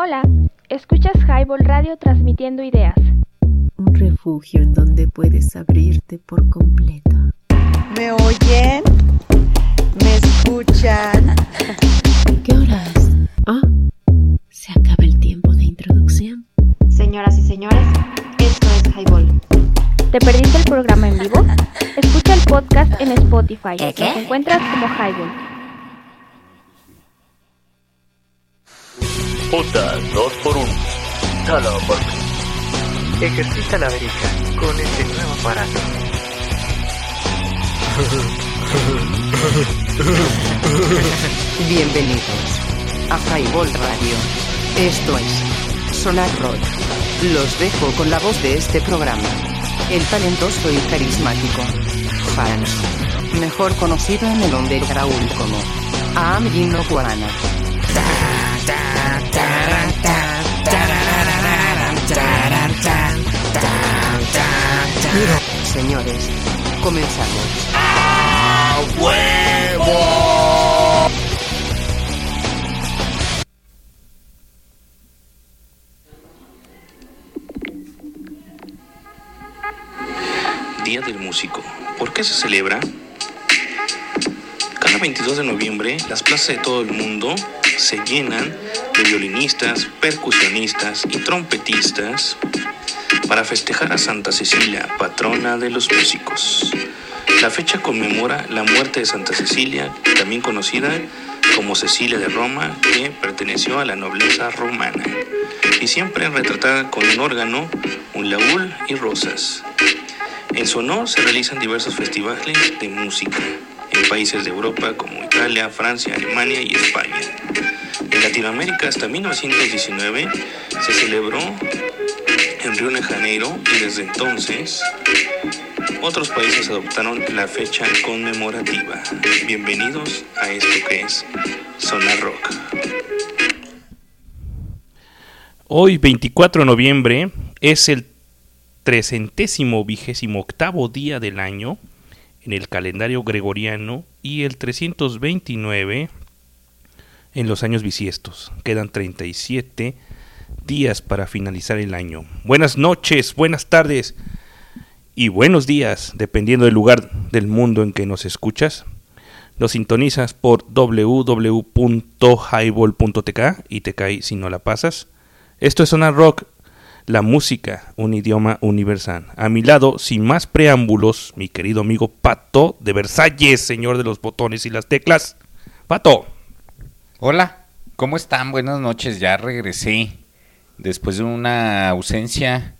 Hola, escuchas Highball Radio transmitiendo ideas. Un refugio en donde puedes abrirte por completo. ¿Me oyen? ¿Me escuchan? ¿Qué horas? Ah, se acaba el tiempo de introducción. Señoras y señores, esto es Highball. ¿Te perdiste el programa en vivo? Escucha el podcast en Spotify. Nos encuentras como Highball. Puta 2x1. Solo por mí. Ejercita la verica con este nuevo aparato. Bienvenidos a Highball Radio. Esto es Sonar Rock. Los dejo con la voz de este programa. El talentoso y carismático Hans, mejor conocido en el underground como Am Gino Guarana. Señores, comenzamos. ¡A huevo! Día del Músico. ¿Por qué se celebra? Cada 22 de noviembre, las plazas de todo el mundo se llenan de violinistas, percusionistas y trompetistas para festejar a Santa Cecilia, patrona de los músicos. La fecha conmemora la muerte de Santa Cecilia, también conocida como Cecilia de Roma, que perteneció a la nobleza romana, y siempre retratada con un órgano, un laúd y rosas. En su honor se realizan diversos festivales de música en países de Europa como Italia, Francia, Alemania y España. En Latinoamérica hasta 1919 se celebró en Río de Janeiro y desde entonces otros países adoptaron la fecha conmemorativa. Bienvenidos a esto que es Sonar Rock. Hoy, 24 de noviembre, es el trecentésimo vigésimo octavo día del año en el calendario gregoriano y el 329 en los años bisiestos. Quedan 37 días para finalizar el año. Buenas noches, buenas tardes y buenos días, dependiendo del lugar del mundo en que nos escuchas. Nos sintonizas por www.highball.tk y te cae si no la pasas. Esto es Sonar Rock, la música, un idioma universal. A mi lado, sin más preámbulos, mi querido amigo Pato de Versalles, señor de los botones y las teclas. Pato. Hola, ¿cómo están? Buenas noches, ya regresé. Después de una ausencia,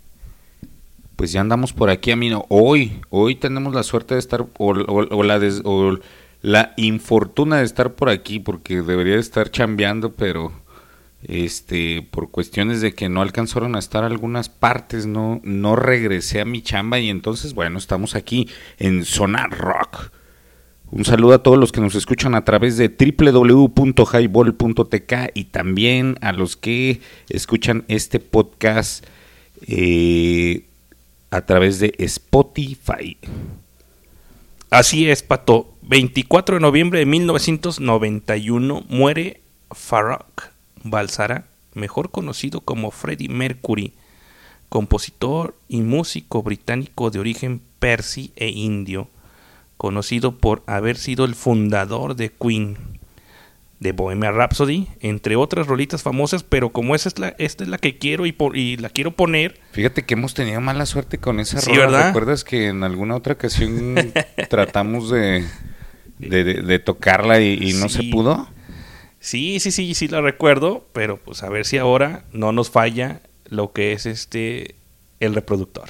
pues ya andamos por aquí, Amino. Hoy, hoy tenemos la suerte de estar, o, la, o la infortuna de estar por aquí, porque debería de estar chambeando, pero este por cuestiones de que no alcanzaron a estar algunas partes no regresé a mi chamba y entonces bueno estamos aquí en Sonar Rock un saludo a todos los que nos escuchan a través de www.highball.tk y también a los que escuchan este podcast eh, a través de Spotify. Así es, Pato. 24 de noviembre de 1991 muere Farrokh Balsara, mejor conocido como Freddie Mercury, compositor y músico británico de origen persi e indio conocido por haber sido el fundador de Queen, de Bohemia Rhapsody, entre otras rolitas famosas, pero como esa es la, esta es la que quiero y, por, y la quiero poner. Fíjate que hemos tenido mala suerte con esa sí, rola. ¿Recuerdas que en alguna otra ocasión tratamos de, de, tocarla y, no se pudo? Sí, sí, sí, sí la recuerdo, pero pues a ver si ahora no nos falla lo que es este el reproductor.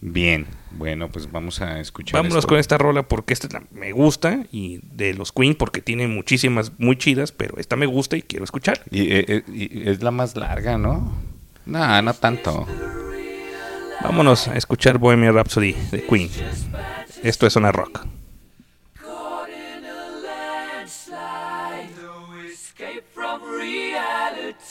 Bien, bueno, pues vamos a escuchar. Vámonos con esta rola porque esta me gusta y de los Queen porque tiene muchísimas muy chidas, pero esta me gusta y quiero escuchar. Y, eh, eh, es la más larga, ¿no? No, no tanto. Vámonos a escuchar Bohemia Rhapsody de Queen. Esto es Zona Rock.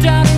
stop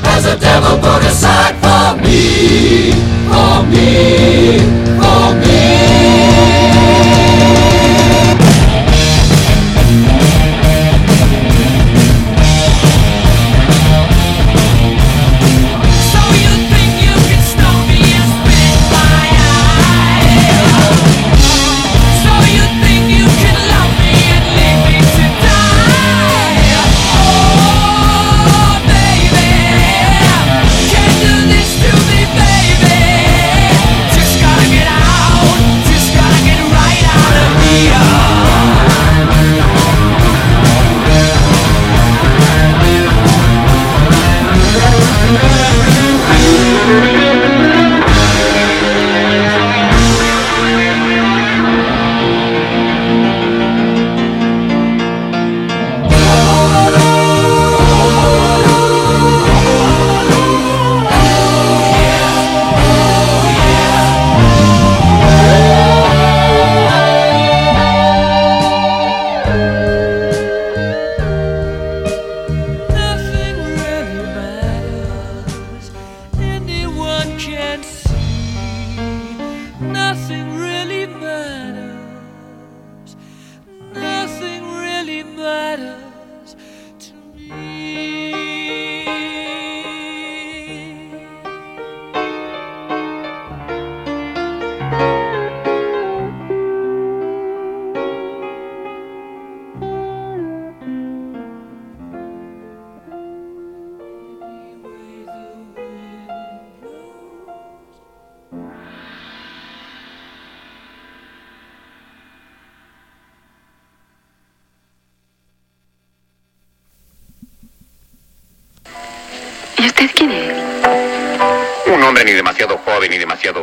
has a devil put aside for me, for me, for me.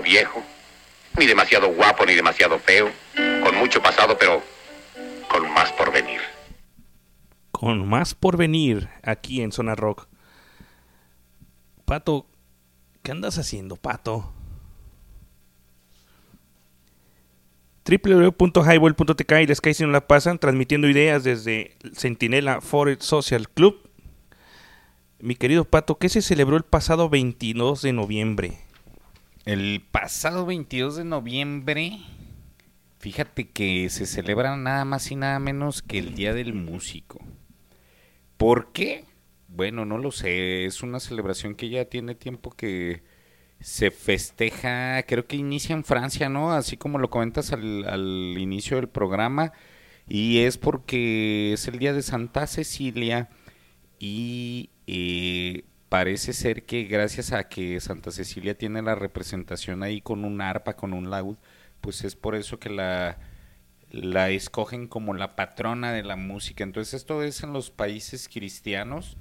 Viejo, ni demasiado guapo ni demasiado feo, con mucho pasado pero con más por venir. Con más por venir aquí en Zona Rock. Pato, ¿qué andas haciendo, Pato? www.highball.tk y les si no la pasan, transmitiendo ideas desde Centinela Forest Social Club. Mi querido Pato, ¿qué se celebró el pasado 22 de noviembre? El pasado 22 de noviembre, fíjate que se celebra nada más y nada menos que el Día del Músico. ¿Por qué? Bueno, no lo sé, es una celebración que ya tiene tiempo que se festeja, creo que inicia en Francia, ¿no? Así como lo comentas al, inicio del programa, y es porque es el Día de Santa Cecilia y eh, parece ser que gracias a que Santa Cecilia tiene la representación ahí con un arpa, con un laúd, pues es por eso que la, la escogen como la patrona de la música. Entonces esto es en los países cristianos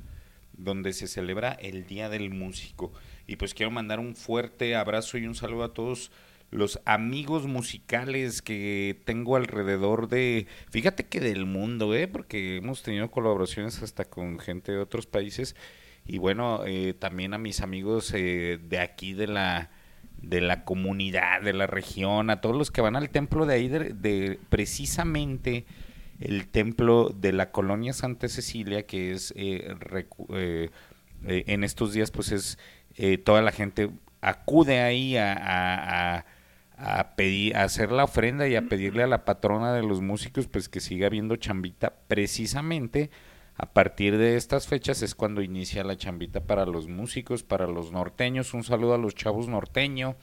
donde se celebra el Día del Músico. Y pues quiero mandar un fuerte abrazo y un saludo a todos los amigos musicales que tengo alrededor de, fíjate que del mundo, ¿eh? porque hemos tenido colaboraciones hasta con gente de otros países y bueno, eh, también a mis amigos eh, de aquí de la de la comunidad, de la región, a todos los que van al templo de ahí, de, precisamente el templo de la colonia Santa Cecilia, que es eh, en estos días, pues es toda la gente acude ahí a a pedir a hacer la ofrenda y a pedirle a la patrona de los músicos pues que siga habiendo chambita precisamente a partir de estas fechas es cuando inicia la chambita para los músicos para los norteños. Un saludo a los chavos norteño.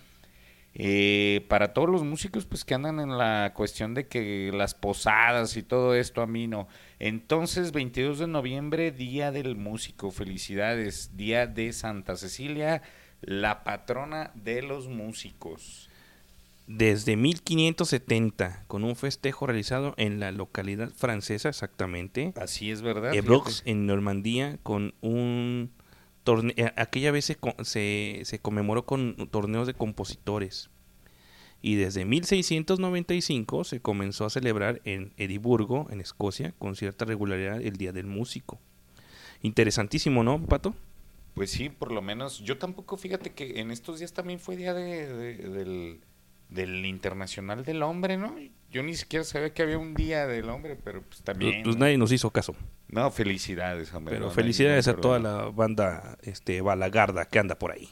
Eh, para todos los músicos pues que andan en la cuestión de que las posadas y todo esto a mí no. Entonces 22 de noviembre día del músico. Felicidades. Día de Santa Cecilia la patrona de los músicos desde 1570 con un festejo realizado en la localidad francesa exactamente. Así es verdad. Ebrox en Normandía con un torneo. Eh, aquella vez se, se, conmemoró con torneos de compositores. Y desde 1695 se comenzó a celebrar en Edimburgo, en Escocia, con cierta regularidad el Día del Músico. Interesantísimo, ¿no, Pato? Pues sí, por lo menos. Yo tampoco, fíjate que en estos días también fue día de, del del Internacional del Hombre, ¿no? Yo ni siquiera sabía que había un día del hombre, pero pues también. Pues, nadie nos hizo caso. No, felicidades, hombre. Pero felicidades a toda la banda este balagarda que anda por ahí.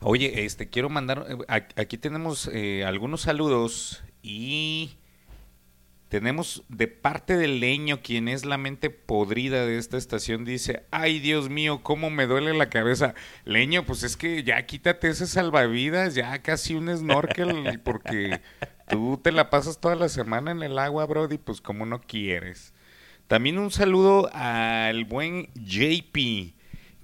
Oye, este quiero mandar eh, aquí tenemos eh, algunos saludos y tenemos de parte del leño, quien es la mente podrida de esta estación, dice, ay Dios mío, cómo me duele la cabeza. Leño, pues es que ya quítate ese salvavidas, ya casi un snorkel, porque tú te la pasas toda la semana en el agua, Brody, pues como no quieres. También un saludo al buen JP.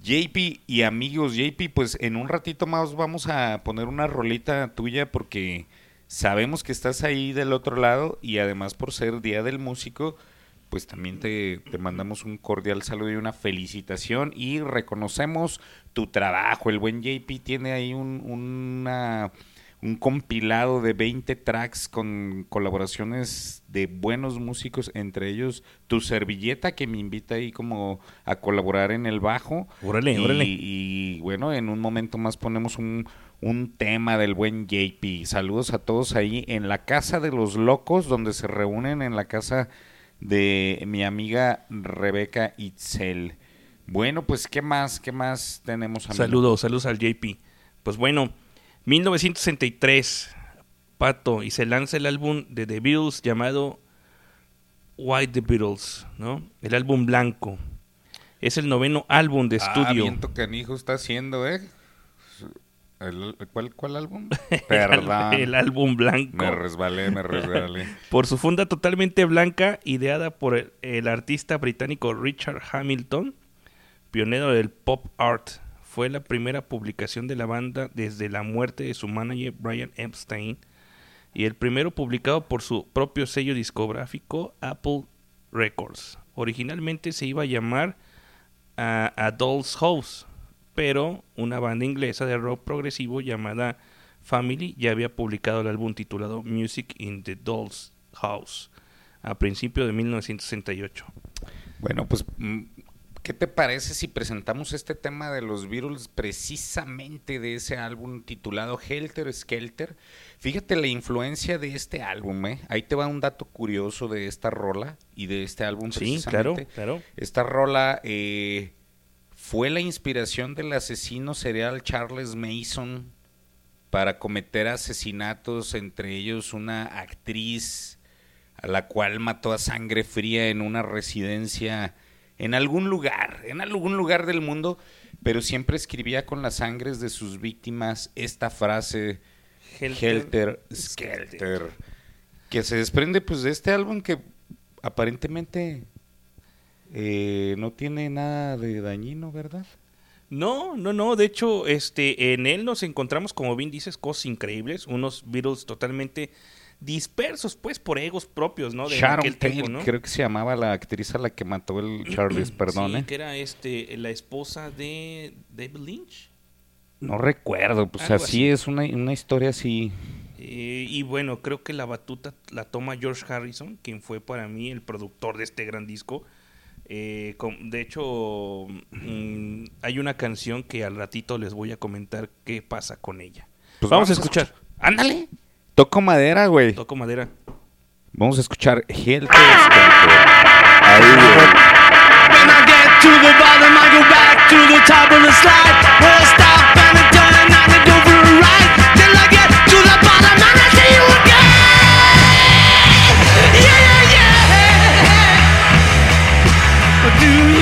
JP y amigos, JP, pues en un ratito más vamos a poner una rolita tuya porque Sabemos que estás ahí del otro lado y además por ser Día del Músico, pues también te, mandamos un cordial saludo y una felicitación y reconocemos tu trabajo. El buen JP tiene ahí un, una, un compilado de 20 tracks con colaboraciones de buenos músicos, entre ellos tu servilleta que me invita ahí como a colaborar en el bajo. Órale, y, y bueno, en un momento más ponemos un, un tema del buen JP. Saludos a todos ahí en la casa de los locos, donde se reúnen en la casa de mi amiga Rebeca Itzel. Bueno, pues, ¿qué más? ¿Qué más tenemos? Saludos, saludos al JP. Pues bueno, 1963, Pato, y se lanza el álbum de The Beatles llamado White The Beatles, ¿no? El álbum blanco. Es el noveno álbum de ah, estudio. Ah, que hijo está haciendo, ¿eh? ¿Cuál, ¿Cuál álbum? Perdón. el, álbum blanco. Me resbalé, me resbalé. por su funda totalmente blanca, ideada por el, artista británico Richard Hamilton, pionero del pop art. Fue la primera publicación de la banda desde la muerte de su manager Brian Epstein y el primero publicado por su propio sello discográfico Apple Records. Originalmente se iba a llamar a, a Doll's House, pero una banda inglesa de rock progresivo llamada Family ya había publicado el álbum titulado Music in the Doll's House a principios de 1968. Bueno, pues, mm, ¿qué te parece si presentamos este tema de los Beatles precisamente de ese álbum titulado Helter Skelter? Fíjate la influencia de este álbum, ¿eh? Ahí te va un dato curioso de esta rola y de este álbum Sí, precisamente. claro, claro. Esta rola eh, fue la inspiración del asesino serial Charles Mason para cometer asesinatos, entre ellos una actriz a la cual mató a sangre fría en una residencia en algún lugar, en algún lugar del mundo, pero siempre escribía con las sangres de sus víctimas esta frase Helter Helter Skelter, que se desprende pues de este álbum que aparentemente eh, no tiene nada de dañino, ¿verdad? No, no, no. De hecho, este, en él nos encontramos, como bien dices, cosas increíbles. Unos Beatles totalmente dispersos, pues, por egos propios, ¿no? De Sharon Tate, tiempo, ¿no? creo que se llamaba la actriz a la que mató el Charles, perdón, Sí, ¿eh? que era este, la esposa de David Lynch. No recuerdo, pues Algo así así. es una, una historia así. Eh, y bueno, creo que la batuta la toma George Harrison, quien fue para mí el productor de este gran disco. Eh, con- de hecho, mm, hay una canción que al ratito les voy a comentar qué pasa con ella. Pues vamos, a escuchar. Ándale. Toco madera, güey. Toco madera. Vamos a escuchar Helter Skelter. Ahí, güey. When I get to the bottom, I go back to the top of the slide. Where I stop and do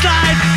slide,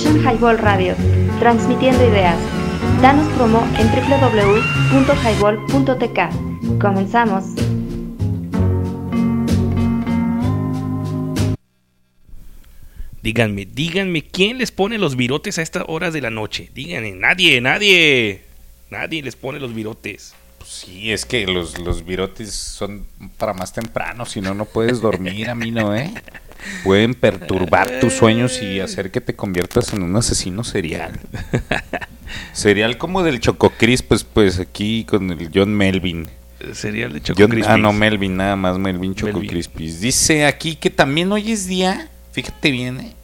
escuchan Highball Radio, transmitiendo ideas. Danos promo en www.highball.tk. Comenzamos. Díganme, díganme, ¿quién les pone los virotes a estas horas de la noche? Díganme, nadie, nadie. Nadie les pone los virotes. Sí, es que los, los virotes son para más temprano, si no, no puedes dormir, a mí no, ¿eh? Pueden perturbar tus sueños y hacer que te conviertas en un asesino serial. Serial como del Choco pues, pues aquí con el John Melvin. Serial de Choco John- ah, no, Melvin, nada más Melvin Choco Melvin. Crispies. Dice aquí que también hoy es día, fíjate bien, ¿eh?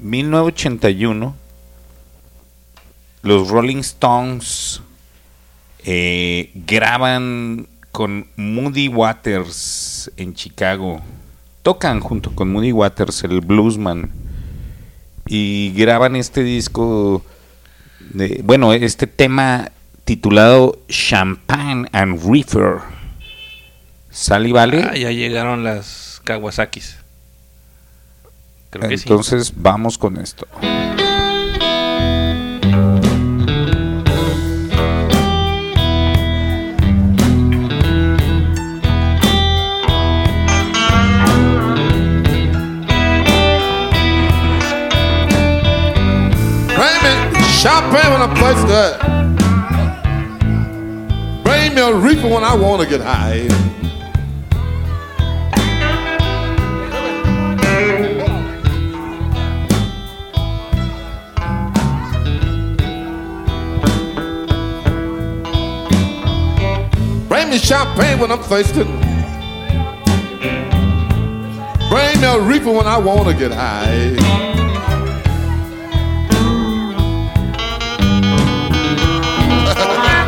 1981, los Rolling Stones eh, graban con Moody Waters en Chicago. Tocan junto con Moody Waters, el bluesman. Y graban este disco, de, bueno, este tema titulado Champagne and Reefer. ¿Sale y vale? Ah, ya llegaron las Kawasakis. Creo que sí. Entonces vamos con esto. Champagne when I'm thirsty. Bring me a reefer when I want to get high. Bring me champagne when I'm thirsty. Bring me a reefer when I want to get high.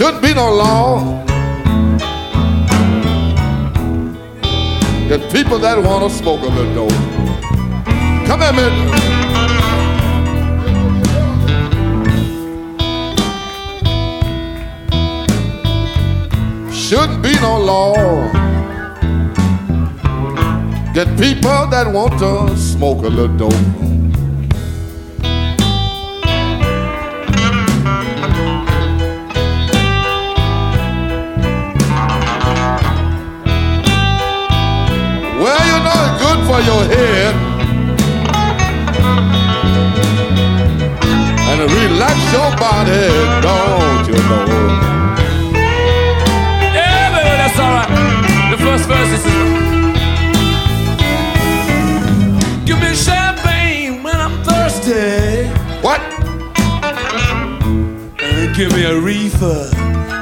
shouldn't be no law. There's people that want to smoke a little dope. Come here, man. Shouldn't be no law. Get people that want to smoke a little dope. Your head. And relax your body, don't you know? Yeah, baby, that's alright. The first verse is Give me champagne when I'm thirsty. What? And give me a reefer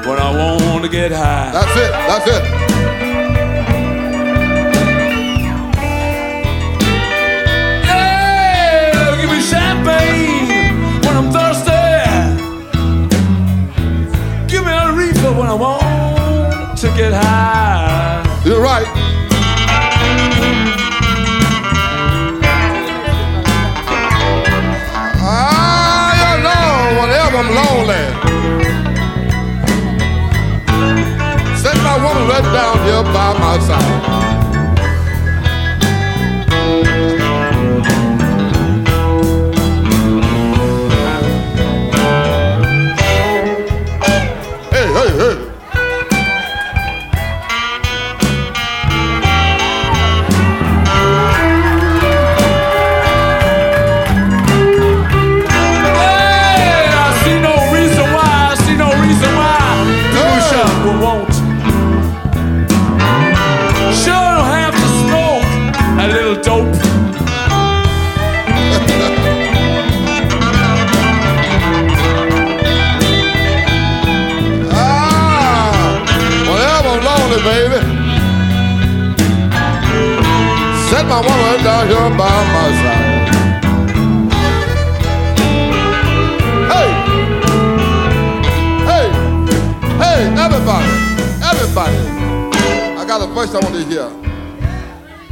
when I want to get high. That's it, that's it. To get high. You're right. Ah, you know, whenever I'm lonely, set my woman right down here by my side. my woman down here by my side. Hey, hey, hey, everybody, everybody. I got a voice I want to hear.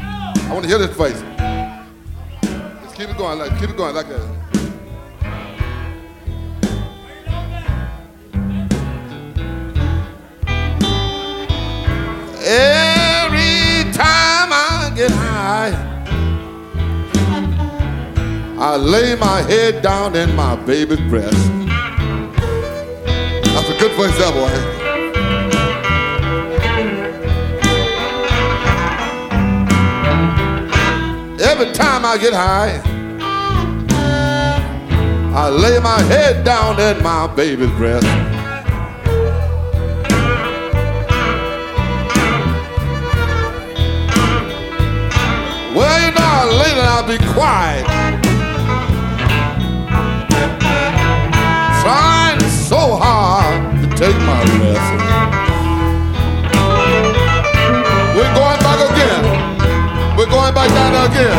I want to hear this voice. Just keep it going, like keep it going like that. I lay my head down in my baby's breast. That's a good voice, that boy. Every time I get high, I lay my head down in my baby's breast. Well, you know, later I'll be quiet. Trying so hard to take my lesson. We're going back again. We're going back down again.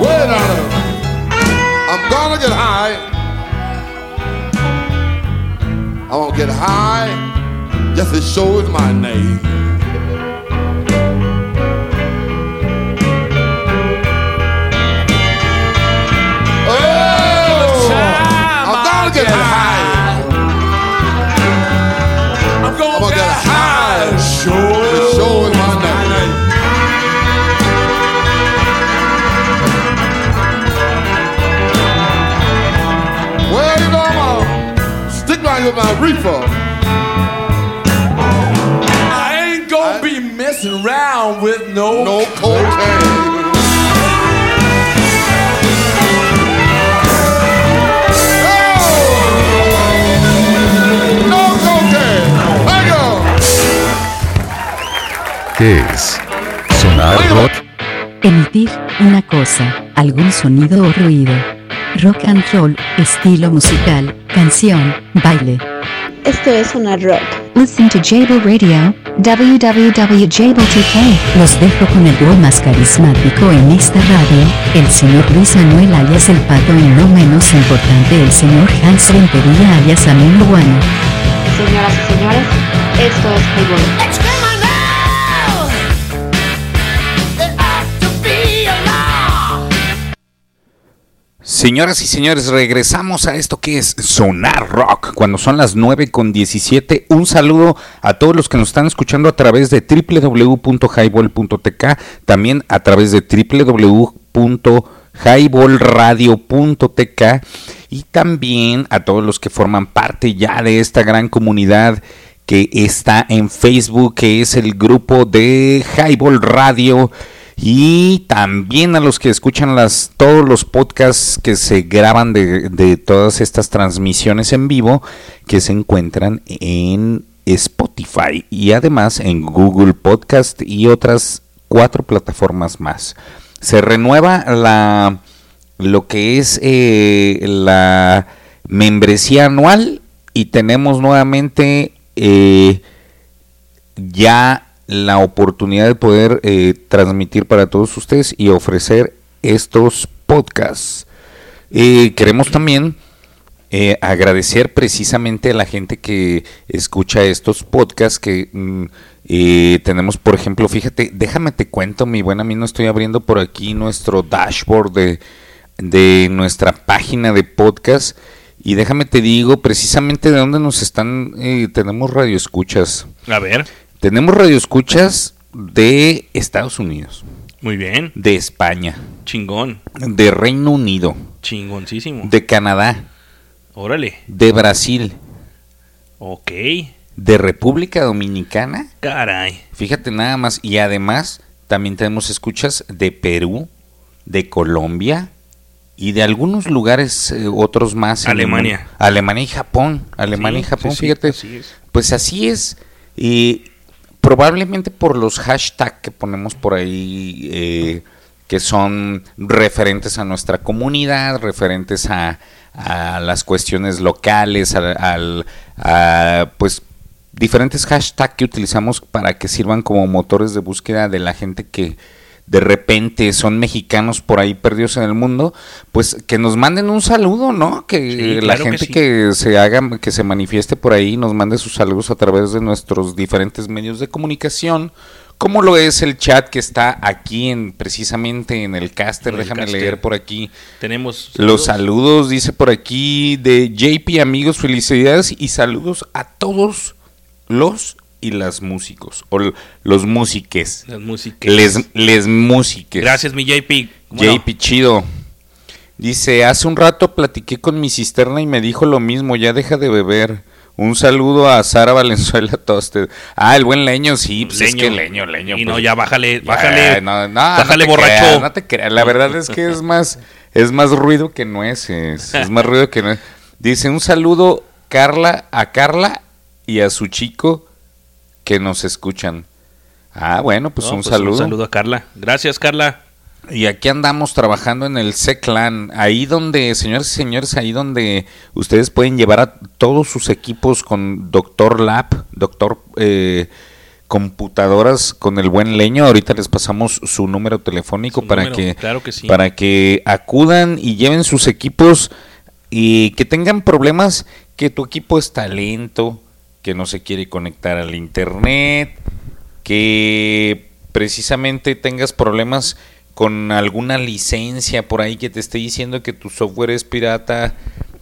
Way down there. I'm gonna get high. I won't get high just sure as my name. With my reefer. I ain't gonna be messing around with no No cocaine. No cocaine. Hang on. ¿Qué es? ¿Sonar rock? Emitir una cosa, algún sonido o ruido. Rock and roll, estilo musical, canción, baile. Esto es Sonar Rock. Listen to Jable Radio, www.jable2k. Los dejo con el dúo más carismático en esta radio, el señor Luis Manuel alias El Pato y no menos importante el señor Hans Rentería alias Amino Guano. Señoras y señores, esto es Highball. Señoras y señores, regresamos a esto que es Sonar Rock, cuando son las 9 con 17. Un saludo a todos los que nos están escuchando a través de www.highball.tk, también a través de www.highballradio.tk y también a todos los que forman parte ya de esta gran comunidad que está en Facebook, que es el grupo de Highball Radio y también a los que escuchan las, todos los podcasts que se graban de, de todas estas transmisiones en vivo que se encuentran en Spotify y además en Google Podcast y otras cuatro plataformas más. Se renueva la lo que es eh, la membresía anual y tenemos nuevamente eh, ya la oportunidad de poder eh, transmitir para todos ustedes y ofrecer estos podcasts. Eh, queremos también eh, agradecer precisamente a la gente que escucha estos podcasts que mm, eh, tenemos, por ejemplo, fíjate, déjame te cuento, mi buena no estoy abriendo por aquí nuestro dashboard de, de nuestra página de podcast y déjame te digo precisamente de dónde nos están, eh, tenemos radioescuchas. A ver. Tenemos radioescuchas de Estados Unidos. Muy bien. De España. Chingón. De Reino Unido. Chingoncísimo. De Canadá. Órale. De Brasil. Ok. De República Dominicana. Caray. Fíjate nada más. Y además también tenemos escuchas de Perú, de Colombia y de algunos lugares eh, otros más. Alemania. Alemania y Japón. Alemania Sí, y Japón, sí, sí, fíjate. así es. Pues así es. Y probablemente por los hashtags que ponemos por ahí, eh, que son referentes a nuestra comunidad, referentes a, a las cuestiones locales, al, al- a, pues diferentes hashtags que utilizamos para que sirvan como motores de búsqueda de la gente que de repente son mexicanos por ahí perdidos en el mundo, pues que nos manden un saludo, ¿no? Que Sí, la claro que gente sí. que se haga, que se manifieste por ahí, nos mande sus saludos a través de nuestros diferentes medios de comunicación, como lo es el chat que está aquí en precisamente en el caster, En el déjame caster. leer por aquí. Tenemos Los saludos, dice por aquí, de JP, amigos, felicidades y saludos a todos los y las músicos, o los músiques. Las músicas. Les, les músiques. Gracias, mi JP. ¿Cómo no? JP, chido. Dice, hace un rato platiqué con mi cisterna y me dijo lo mismo, ya deja de beber. Un saludo a Sara Valenzuela Toste. Ah, el buen leño, sí, pues es Leño. que leño, leño. Y pues, no, ya bájale, ya, bájale. no, no, bájale no borracho. creas, no te creas. La verdad es que es más, es más ruido que nueces. Es más ruido que nueces. Dice, un saludo Carla, a Carla y a su chico que nos escuchan. Ah, bueno, pues, No, un, pues, saludo. Un saludo a Carla. Gracias, Carla. Y aquí andamos trabajando en el C-Clan, ahí donde, señores y señores, ahí donde ustedes pueden llevar a todos sus equipos con Doctor Lab, Doctor eh, Computadoras con el buen leño. Ahorita les pasamos su número telefónico Su para número, que claro que sí. para que acudan y lleven sus equipos y que tengan problemas que tu equipo está lento, que no se quiere conectar al internet, que precisamente tengas problemas con alguna licencia por ahí que te esté diciendo que tu software es pirata,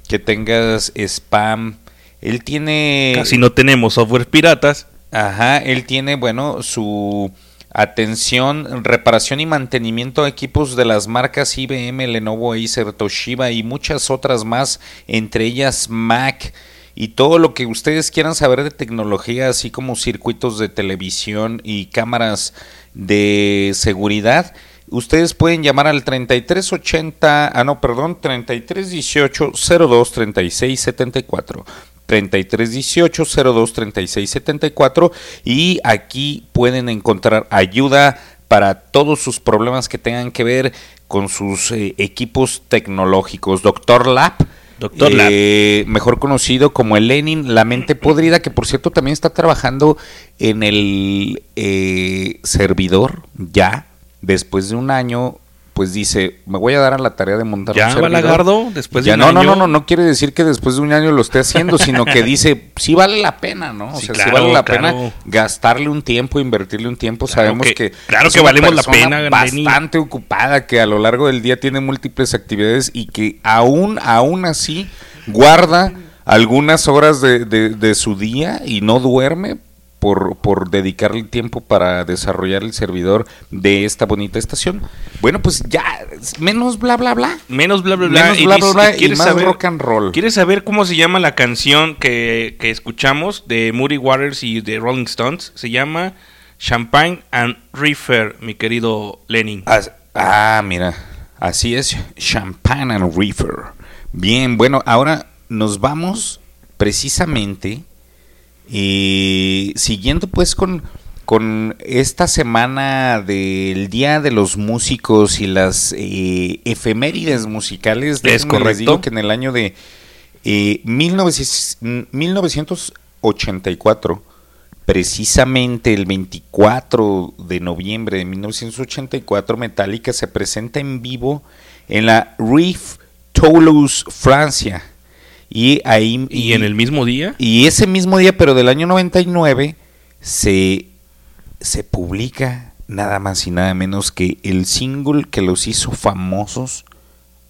que tengas spam. Él tiene Casi no tenemos software piratas. Ajá, él tiene, bueno, su atención, reparación y mantenimiento de equipos de las marcas IBM, Lenovo, Acer, Toshiba y muchas otras más, entre ellas Mac y todo lo que ustedes quieran saber de tecnología, así como circuitos de televisión y cámaras de seguridad. Ustedes pueden llamar al 3380, ah no, perdón, 3318 02 36 74. 3318 02 36 74 y aquí pueden encontrar ayuda para todos sus problemas que tengan que ver con sus eh, equipos tecnológicos. Doctor Lab. Dr. eh, mejor conocido como el Lenin, la mente podrida, que por cierto también está trabajando en el eh, servidor ya, después de un año, pues dice, me voy a dar a la tarea de montar ¿Ya, un servidor. Balagardo? Después de Ya, un no, no, año. no, no, no quiere decir que después de un año lo esté haciendo, sino que dice, sí vale la pena, ¿no? O Sí, sea, sí claro, vale la claro. pena gastarle un tiempo, invertirle un tiempo. Claro Sabemos que- que, claro es que una valemos la pena, Lenny. bastante ocupada, que a lo largo del día tiene múltiples actividades y que aún, aún así guarda algunas horas de, de- de su día y no duerme por, por dedicarle tiempo para desarrollar el servidor de esta bonita estación. Bueno, pues ya, menos bla bla bla. Menos bla bla bla. Menos y bla, bla, bla, y ¿quieres más saber- rock and roll. ¿Quieres saber cómo se llama la canción que, que escuchamos de Moody Waters y de Rolling Stones? Se llama Champagne and Reefer, mi querido Lenin. As- Ah, mira, así es, Champagne and Reefer. Bien, bueno, ahora nos vamos precisamente eh, siguiendo pues con, con esta semana del Día de los Músicos y las eh, efemérides musicales. Es Déjenme les correcto. digo que en el año de eh, 1900 1984 Precisamente el 24 de noviembre de 1984, Metallica se presenta en vivo en la Riff Toulouse, Francia. Y ahí. ¿Y en el mismo día? Y ese mismo día, pero del año 99, se, se publica nada más y nada menos que el single que los hizo famosos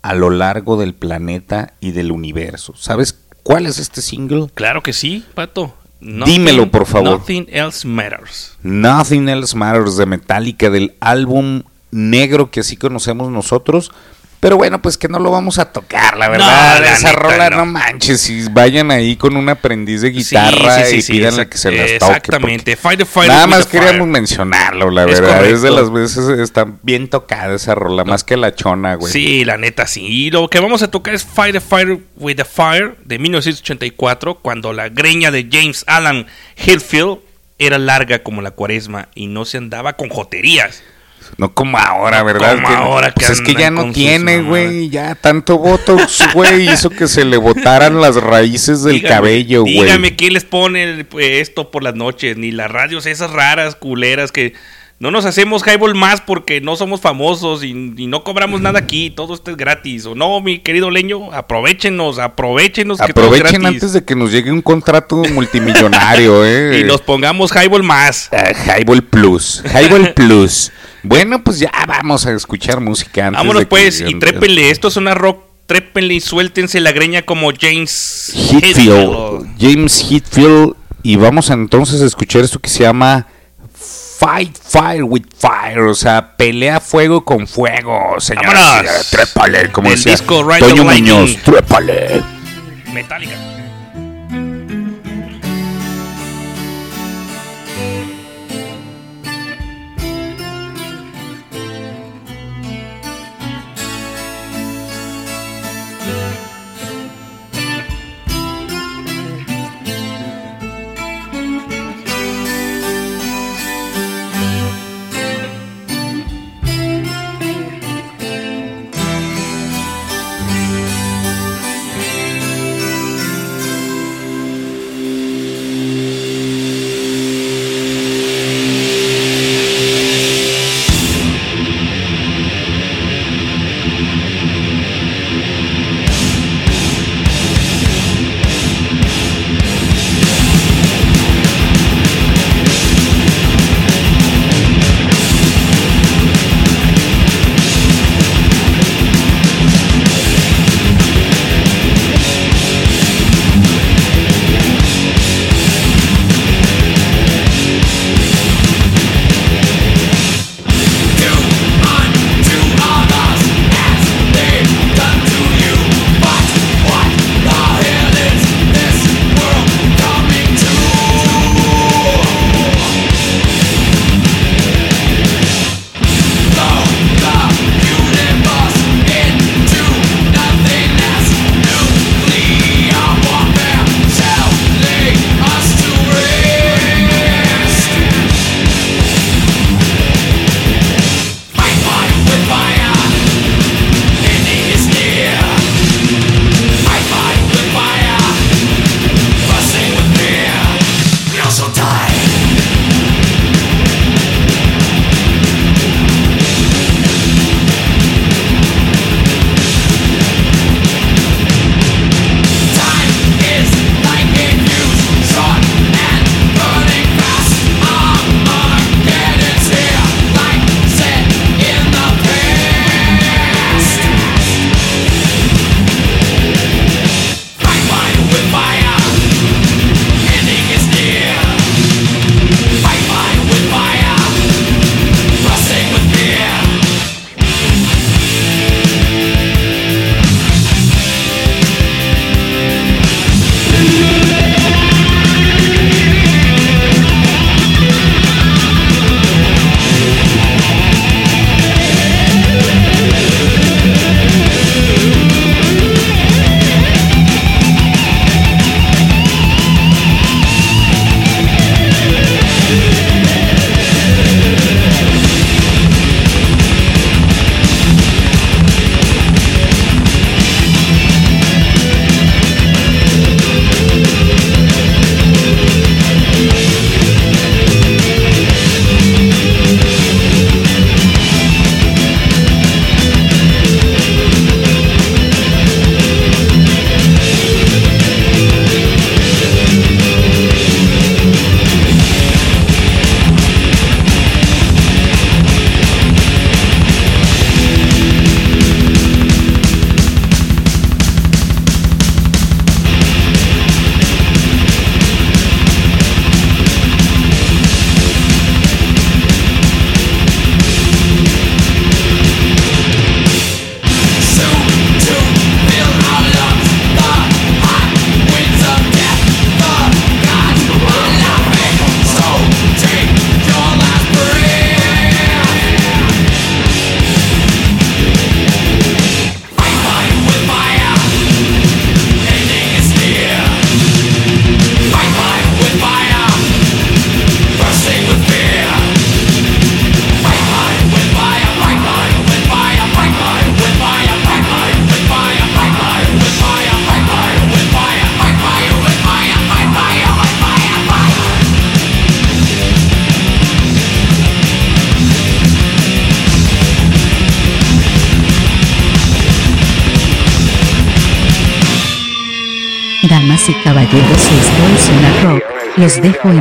a lo largo del planeta y del universo. ¿Sabes cuál es este single? Claro que sí, Pato. Dímelo, por favor. Nothing else matters. Nothing Else Matters de Metallica del álbum negro que así conocemos nosotros. Pero bueno, pues que no lo vamos a tocar, la verdad. No, la Esa neta, rola, no. no. manches. Y vayan ahí con un aprendiz de guitarra Sí, sí, sí, y pídanle que se las toque. Exactamente. Fight the fire Nada más fire. queríamos mencionarlo, la Es verdad. Es de las veces está bien tocada esa rola, más que la chona, güey. Sí, la neta sí. Y lo que vamos a tocar es Fight the Fire with the Fire de 1984, cuando la greña de James Alan Hillfield era larga como la cuaresma y no se andaba con joterías. No como ahora, ¿verdad? como Que- ahora que pues es que ya no tiene, güey. Ya tanto botox, güey. Hizo que se le botaran las raíces del Dígame- cabello, güey. Dígame quién les pone pues, esto por las noches, ni las radios esas raras, culeras que No nos hacemos highball más porque no somos famosos y, y no cobramos nada aquí, todo esto es gratis. O no, mi querido leño, aprovechenos, aprovechenos que todo es Aprovechen antes de que nos llegue un contrato multimillonario, ¿eh? Y nos pongamos highball más. Ah, Highball Plus. Highball Plus. Bueno, pues ya vamos a escuchar música antes Vámonos de que pues y trépenle. Esto es una rock, trépenle y suéltense la greña como James Hetfield, James Hetfield. Y vamos a entonces a escuchar esto que se llama Fight Fire with Fire. O sea, pelea fuego con fuego, señores. Trépale, como Del decía disco Toño. Muñoz. Trépale. Metallica.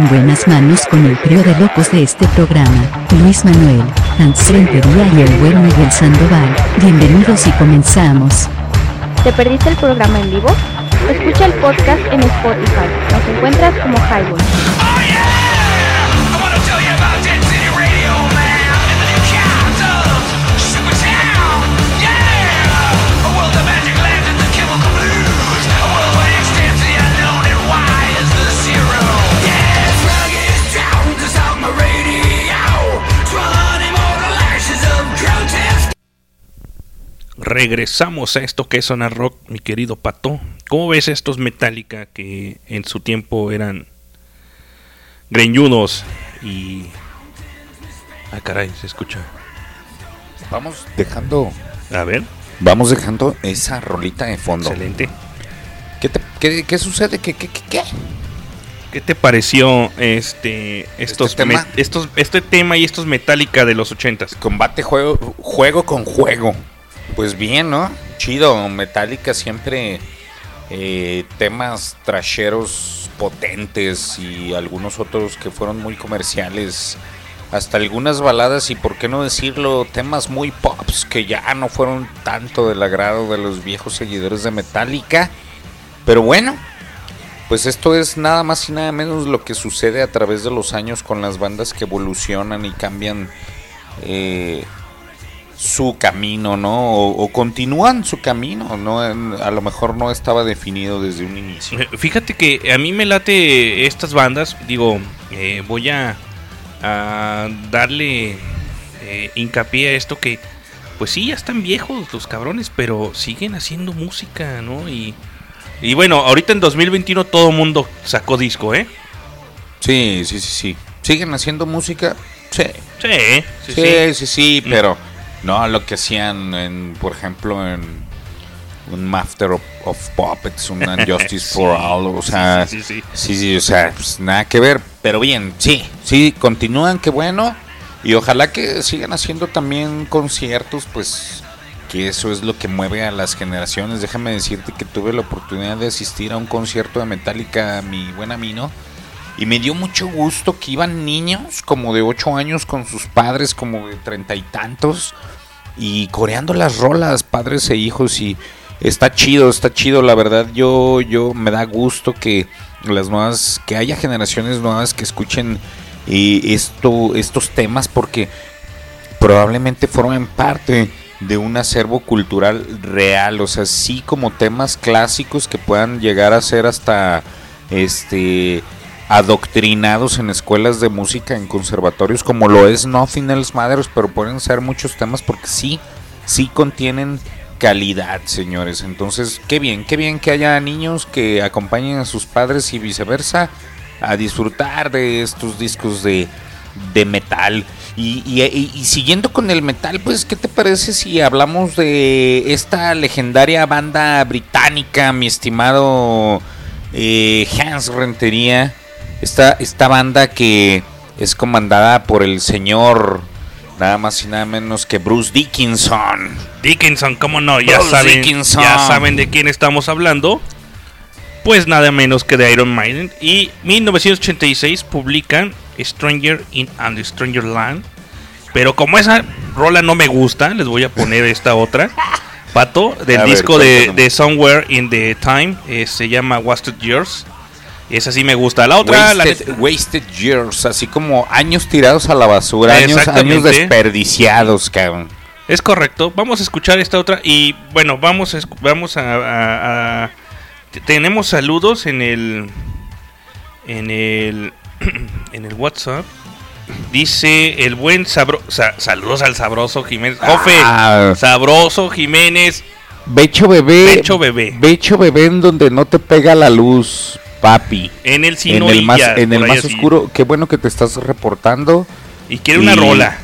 Buenas manos con el trío de locos de este programa, Luis Manuel, Rentería y el buen Miguel Sandoval. Bienvenidos y comenzamos. ¿Te perdiste el programa en vivo? Escucha el podcast en Spotify. Nos encuentras como Highball. Regresamos a esto que es Sonar Rock, mi querido Pato. ¿Cómo ves estos Metallica que en su tiempo eran greñudos y... Ah, caray, se escucha. Vamos dejando... A ver. Vamos dejando esa rolita de fondo. Excelente. ¿Qué, te- qué- qué sucede? ¿Qué, qué, qué, qué? ¿Qué te pareció este estos tema? me- estos este tema y estos Metallica de los ochentas? Combate juego, juego con juego. Pues bien, ¿no? Chido. Metallica siempre eh, temas trasheros potentes y algunos otros que fueron muy comerciales. Hasta algunas baladas y por qué no decirlo, temas muy pops que ya no fueron tanto del agrado de los viejos seguidores de Metallica. Pero bueno, pues esto es nada más y nada menos lo que sucede a través de los años con las bandas que evolucionan y cambian eh, su camino, ¿no? O, o continúan su camino, ¿no? A lo mejor no estaba definido desde un inicio. Eh, Fíjate que a mí me late estas bandas, digo, eh, voy a, a darle eh, hincapié a esto que, pues sí, ya están viejos los cabrones, pero siguen haciendo música, ¿no? Y, y bueno, ahorita en 2021 todo mundo sacó disco, ¿eh? Sí, sí, sí, sí. ¿Siguen haciendo música? Sí. Sí, sí, Sí, sí. sí, sí, pero no lo que hacían, en, por ejemplo, en un Master of, of Puppets, un Justice Sí, for All, o sea, sí, sí, sí. o sea, pues, nada que ver, pero bien, sí, sí, continúan, qué bueno, y ojalá que sigan haciendo también conciertos, pues, que eso es lo que mueve a las generaciones. Déjame decirte que tuve la oportunidad de asistir a un concierto de Metallica, mi buen amino, y me dio mucho gusto que iban niños como de 8 años con sus padres como de treinta y tantos y coreando las rolas, padres e hijos y está chido, está chido, la verdad yo yo me da gusto que las nuevas que haya generaciones nuevas que escuchen eh, esto estos temas porque probablemente formen parte de un acervo cultural real, o sea, sí como temas clásicos que puedan llegar a ser hasta este adoctrinados en escuelas de música en conservatorios como lo es Nothing Else Matters, pero pueden ser muchos temas porque sí, sí contienen calidad, señores. Entonces, qué bien, qué bien que haya niños que acompañen a sus padres y viceversa a disfrutar de estos discos de, de metal. Y, y- siguiendo con el metal, pues, ¿qué te parece si hablamos de esta legendaria banda británica, mi estimado eh, Hans Rentería? Esta, esta banda que es comandada por el señor, nada más y nada menos que Bruce Dickinson. Dickinson, cómo no, ya Bruce saben, Dickinson. ya saben de quién estamos hablando. Pues nada menos que de Iron Maiden. Y 1986 publican Stranger in and Stranger Land. Pero como esa rola no me gusta, les voy a poner esta otra. Pato, del A ver, disco de Somewhere in the Time. eh, se llama Wasted Years. Esa sí me gusta. La otra, la wasted, neta- wasted years, así como años tirados a la basura, años, desperdiciados, cabrón. Es correcto. Vamos a escuchar esta otra y bueno, vamos a, vamos a, a- a- t- tenemos saludos en el en el en el WhatsApp. Dice el buen sabro sa- saludos al sabroso Jiménez. Jofe, Ah. sabroso Jiménez. Becho bebé. Becho bebé. Becho bebé en donde no te pega la luz, papi. En el En Sino el más, Illas, en el por ahí más así. oscuro. Qué bueno que te estás reportando. Y quiere una rola.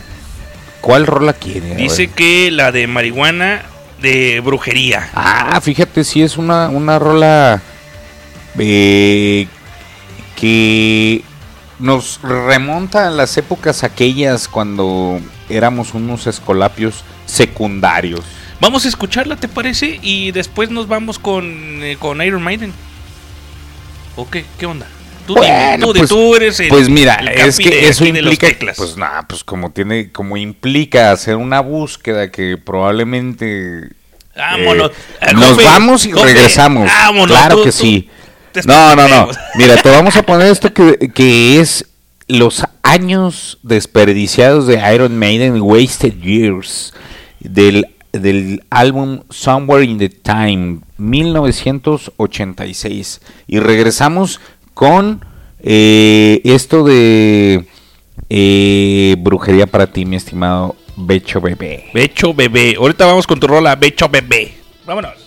¿Cuál rola quiere? Dice que la de marihuana de brujería. Ah, fíjate, sí es una, una rola eh, que nos remonta a las épocas aquellas cuando éramos unos escolapios secundarios. Vamos a escucharla, ¿te parece? Y después nos vamos con, eh, con Iron Maiden. ¿O qué? ¿Qué onda? Tú Bueno, dime, tú, de- pues- tú eres el. Pues mira, el es que eso implica, pues nada, pues como tiene, como implica hacer una búsqueda que probablemente Vámonos. eh, nos vamos y regresamos. vámonos, claro tú- que sí. No, no, no. Mira, te vamos a poner esto que, que es los años desperdiciados de Iron Maiden, Wasted Years, del, del álbum Somewhere in the Time, 1986. Y regresamos con eh, esto de eh, brujería para ti, mi estimado Becho Bebé. Becho bebé. Ahorita vamos con tu rola, Becho bebé. Vámonos.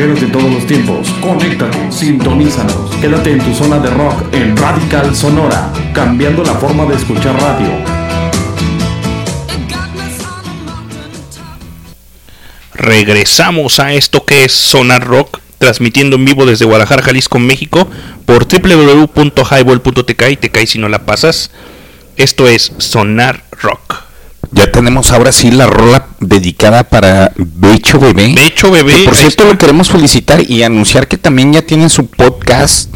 Rockeras de todos los tiempos. Conéctate, sintonízanos. Quédate en tu zona de rock en Radical Sonora, cambiando la forma de escuchar radio. Regresamos a esto que es Sonar Rock, transmitiendo en vivo desde Guadalajara, Jalisco, México, por www.highball.tk y te cae si no la pasas. Esto es Sonar tenemos ahora sí la rola dedicada para Becho Bebé. Becho Bebé. Que, por cierto, lo queremos felicitar y anunciar que también ya tienen su podcast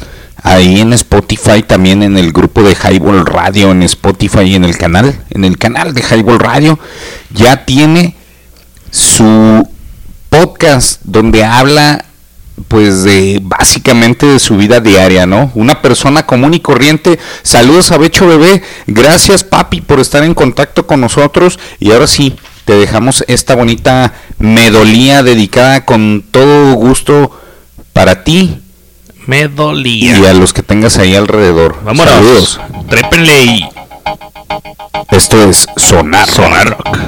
ahí en Spotify, también en el grupo de Highball Radio en Spotify y en el canal, en el canal de Highball Radio. Ya tiene su podcast donde habla pues de básicamente de su vida diaria, ¿no? Una persona común y corriente. Saludos a Becho Bebé. Gracias, papi, por estar en contacto con nosotros. Y ahora sí, te dejamos esta bonita medolía dedicada con todo gusto para ti Me dolía. y a los que tengas ahí alrededor. Vámonos. Saludos. Trépenle y Esto es Sonar. Sonar Rock.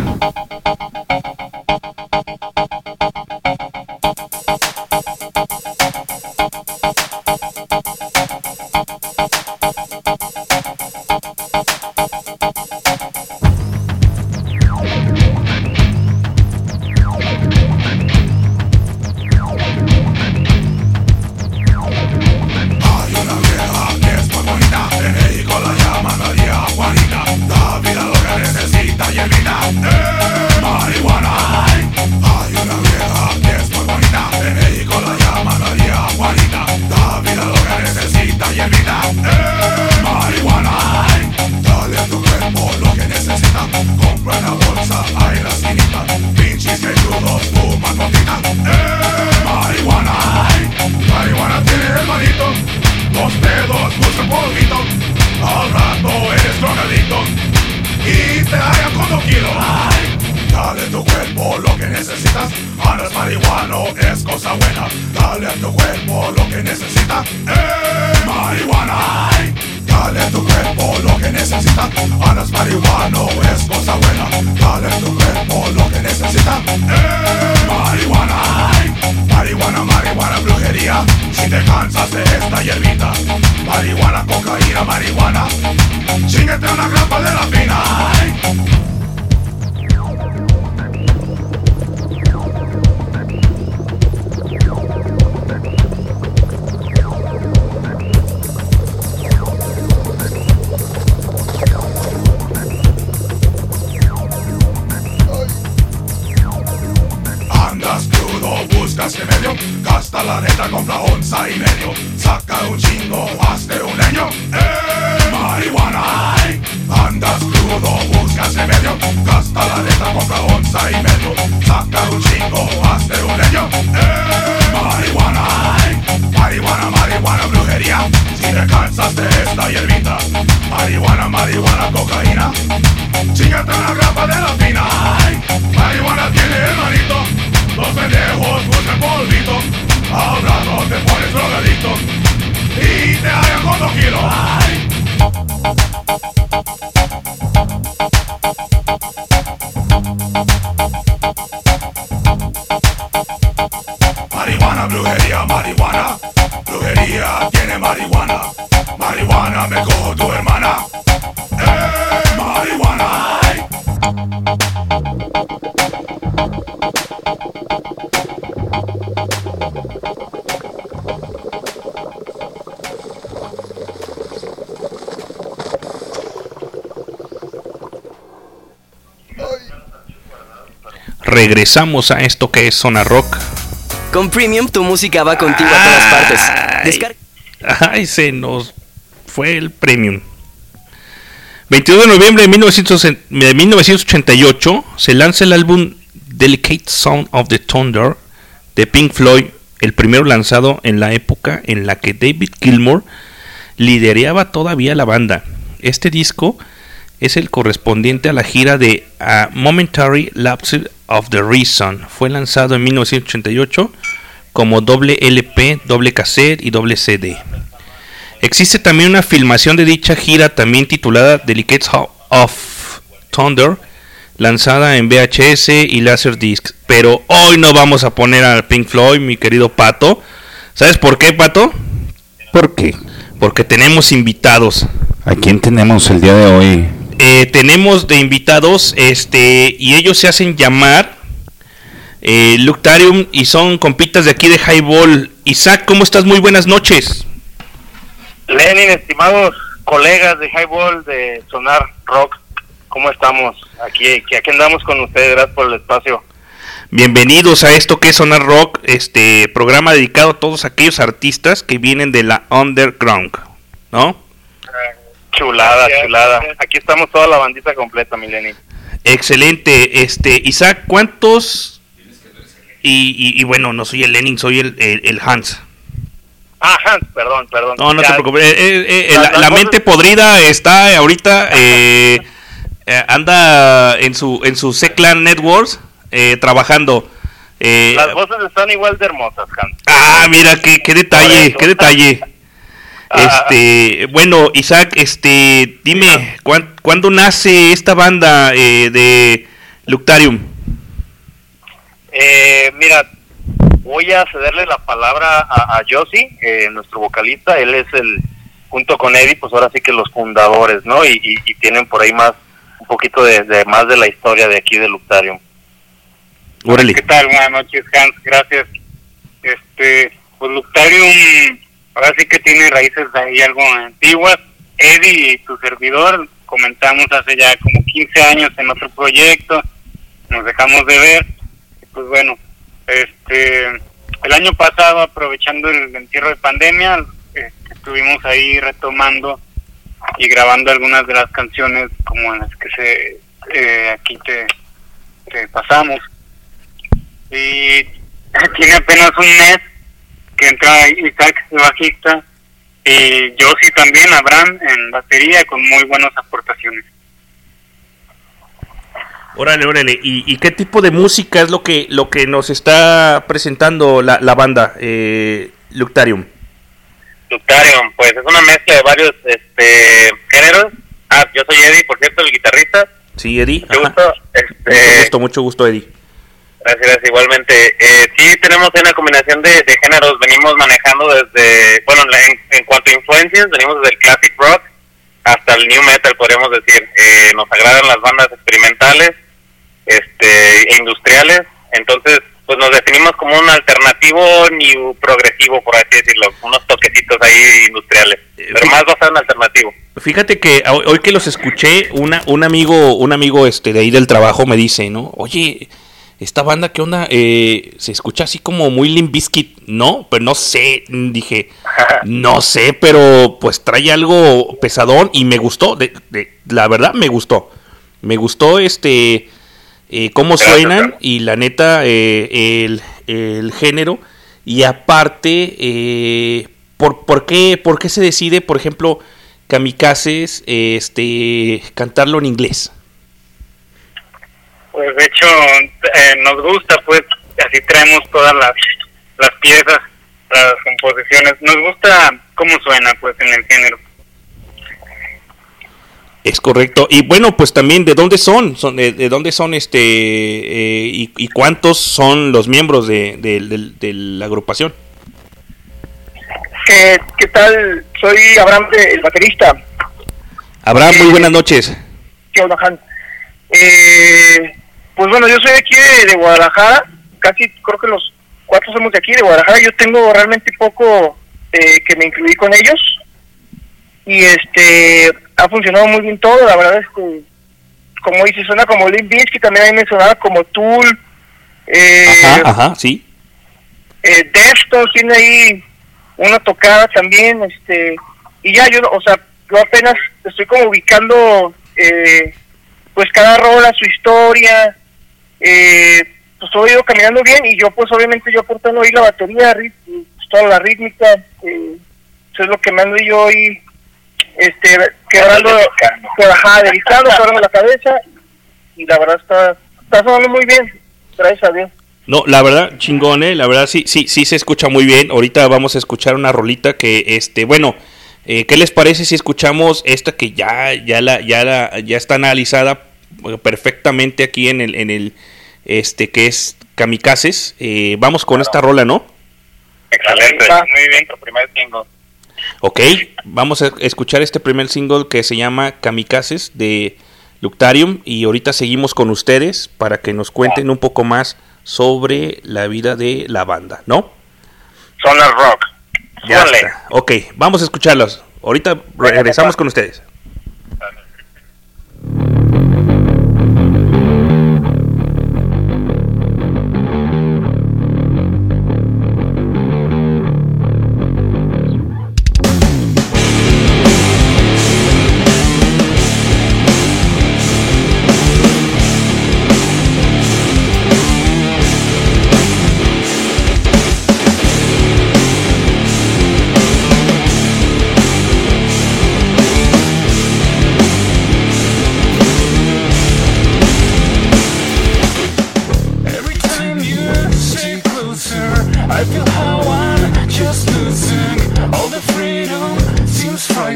Si te cansas de esta hierbita, marihuana, cocaína, marihuana. Chingate una grapa de la fina. Regresamos a esto que es Zona Rock. Con Premium tu música va contigo a todas partes. Descarga Ay, se nos fue el premium. 22 de noviembre de 1900 de 1988 se lanza el álbum Delicate Sound of the Thunder de Pink Floyd, el primero lanzado en la época en la que David Gilmour lideraba todavía la banda. Este disco es el correspondiente a la gira de A Momentary Lapse of the Reason. Fue lanzado en 1988 como doble LP, doble cassette y doble CD. Existe también una filmación de dicha gira también titulada Delicate Sound of Thunder lanzada en VHS y Laserdisc. Pero hoy no vamos a poner a Pink Floyd, mi querido Pato. ¿Sabes por qué, Pato? ¿Por qué? Porque tenemos invitados. ¿A quién tenemos el día de hoy? Eh, tenemos de invitados, este, y ellos se hacen llamar eh, Luctarium y son compitas de aquí de Highball. Isaac, ¿cómo estás? Muy buenas noches. Lenin, estimados colegas de Highball de Sonar Rock, ¿cómo estamos? Aquí, aquí, aquí andamos con ustedes, gracias por el espacio. Bienvenidos a esto que es Sonar Rock, este programa dedicado a todos aquellos artistas que vienen de la underground, ¿no? Chulada, chulada. Aquí estamos toda la bandita completa, mi Lenin. Excelente, este Isaac, ¿cuántos? Y, y, y bueno, no soy el Lenin, soy el, el, el Hans. Ah, Hans, perdón, perdón. No, no Ya, te preocupes. eh, eh, eh, la, mente podrida está ahorita, eh, eh, anda en su en su C-Clan Networks eh, trabajando. Eh, Las voces están igual de hermosas, Hans. ah, mira qué, qué detalle, qué detalle. Este, bueno, Isaac, este, dime, ¿cuán- ¿cuándo nace esta banda eh, de Luctarium? Eh, mira, voy a cederle la palabra a, a Josie, eh, nuestro vocalista. Él es el, junto con Eddie, pues ahora sí que los fundadores, ¿no? Y, y- y tienen por ahí más, un poquito de, de más de la historia de aquí de Luctarium. Órale. ¿Qué tal? Buenas noches, Hans. Gracias. Este, pues Luctarium, ahora sí que tiene raíces ahí algo antiguas. Eddie y tu servidor comentamos hace ya como 15 años en otro proyecto, nos dejamos de ver. Y Pues bueno, este, el año pasado, aprovechando el entierro de pandemia, eh, estuvimos ahí retomando y grabando algunas de las canciones como las que se eh, aquí te, te pasamos y tiene apenas un mes que entra Isaac de bajista y Josie también, Abraham en batería con muy buenas aportaciones. Órale, órale. ¿Y, y qué tipo de música es lo que lo que nos está presentando la, la banda eh, Luctarium? Luctarium, pues es una mezcla de varios este, géneros. Ah, yo soy Eddie, por cierto, el guitarrista. Sí, Eddie. Mucho Ajá. gusto. Este, Mucho gusto, mucho gusto, Eddie. Gracias, gracias, igualmente. Eh, sí, tenemos una combinación de, de géneros. Venimos manejando desde, bueno, en, en cuanto a influencias, venimos desde el classic rock hasta el new metal, podríamos decir. Eh, nos agradan las bandas experimentales este, e industriales. Entonces, pues nos definimos como un alternativo new progresivo, por así decirlo. Unos toquecitos ahí industriales, pero más basado en alternativo. Fíjate que hoy que los escuché, una, un amigo, un amigo este de ahí del trabajo me dice, ¿no? Oye, esta banda, ¿qué onda? Eh, se escucha así como muy Limp Bizkit, ¿no? Pero no sé, dije, no sé, pero pues trae algo pesadón y me gustó, de, de- la verdad me gustó. Me gustó este eh, cómo suenan y la neta eh, el, el género y aparte eh, ¿por, por qué por qué se decide por ejemplo Kamikazes este cantarlo en inglés Pues de hecho eh, nos gusta, pues así traemos todas las, las piezas, las composiciones. Nos gusta cómo suena, pues en el género. es correcto y bueno pues también de dónde son, son de, de dónde son este eh, y, y cuántos son los miembros de, de- de- de la agrupación ¿Qué, qué tal? Soy Abraham, de- el baterista. Abraham muy buenas noches ¿Qué onda, Han? Eh, pues bueno, yo soy de aquí de, de Guadalajara. Casi creo que los cuatro somos de aquí, de Guadalajara. Yo tengo realmente poco eh, que me incluí con ellos. Y este ha funcionado muy bien todo. La verdad es que, como dice, suena como Limp Bizkit, también a mí me sonaba como Tool. Eh, ajá ajá sí eh, Deftones tiene ahí una tocada también, este, y ya yo, o sea, yo apenas estoy como ubicando, eh, pues cada rola, su historia, eh, pues todo ido caminando bien y yo pues obviamente yo aportando ahí la batería, pues, toda la rítmica, eh, eso es lo que me yo hoy, este, quebrando, ajá, dedicando, quebrando la cabeza y la verdad está, está sonando muy bien, gracias a Dios. No, la verdad, chingón, ¿eh? La verdad, sí, sí, sí se escucha muy bien. Ahorita vamos a escuchar una rolita que, este, bueno, eh, ¿qué les parece si escuchamos esta que ya, ya la, ya la, ya está analizada perfectamente aquí en el, en el este que es Kamikazes. Eh, vamos con esta rola, ¿no? Excelente. Muy bien, tu primer single. Ok, vamos a escuchar este primer single que se llama Kamikazes de Luctarium y ahorita seguimos con ustedes para que nos cuenten un poco más sobre la vida de la banda, ¿no? Sonar Rock. Ya está. Ok, vamos a escucharlos. Ahorita regresamos con ustedes.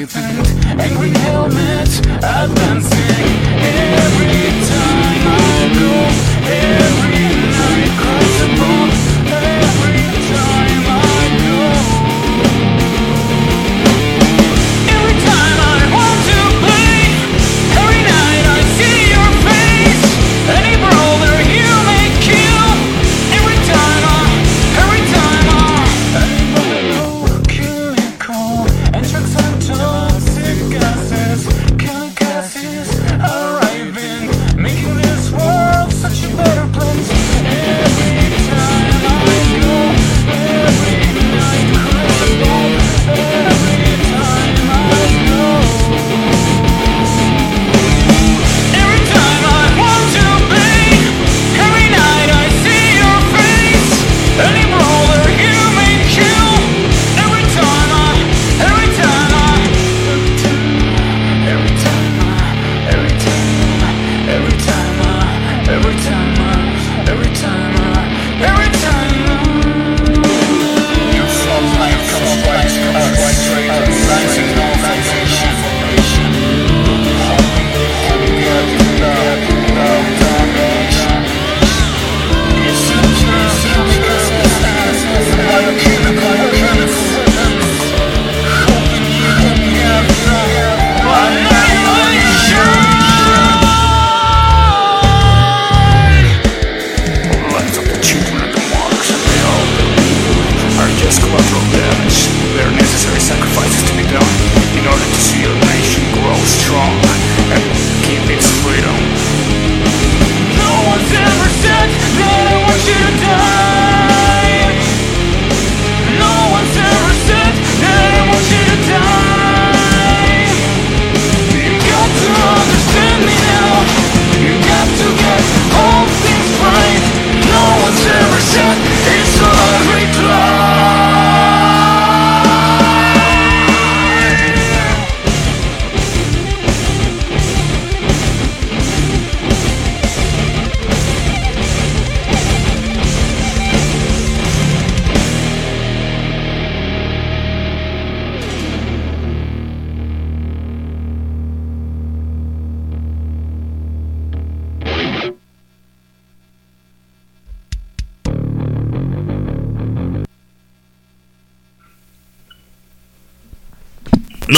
And green helmets, advancing.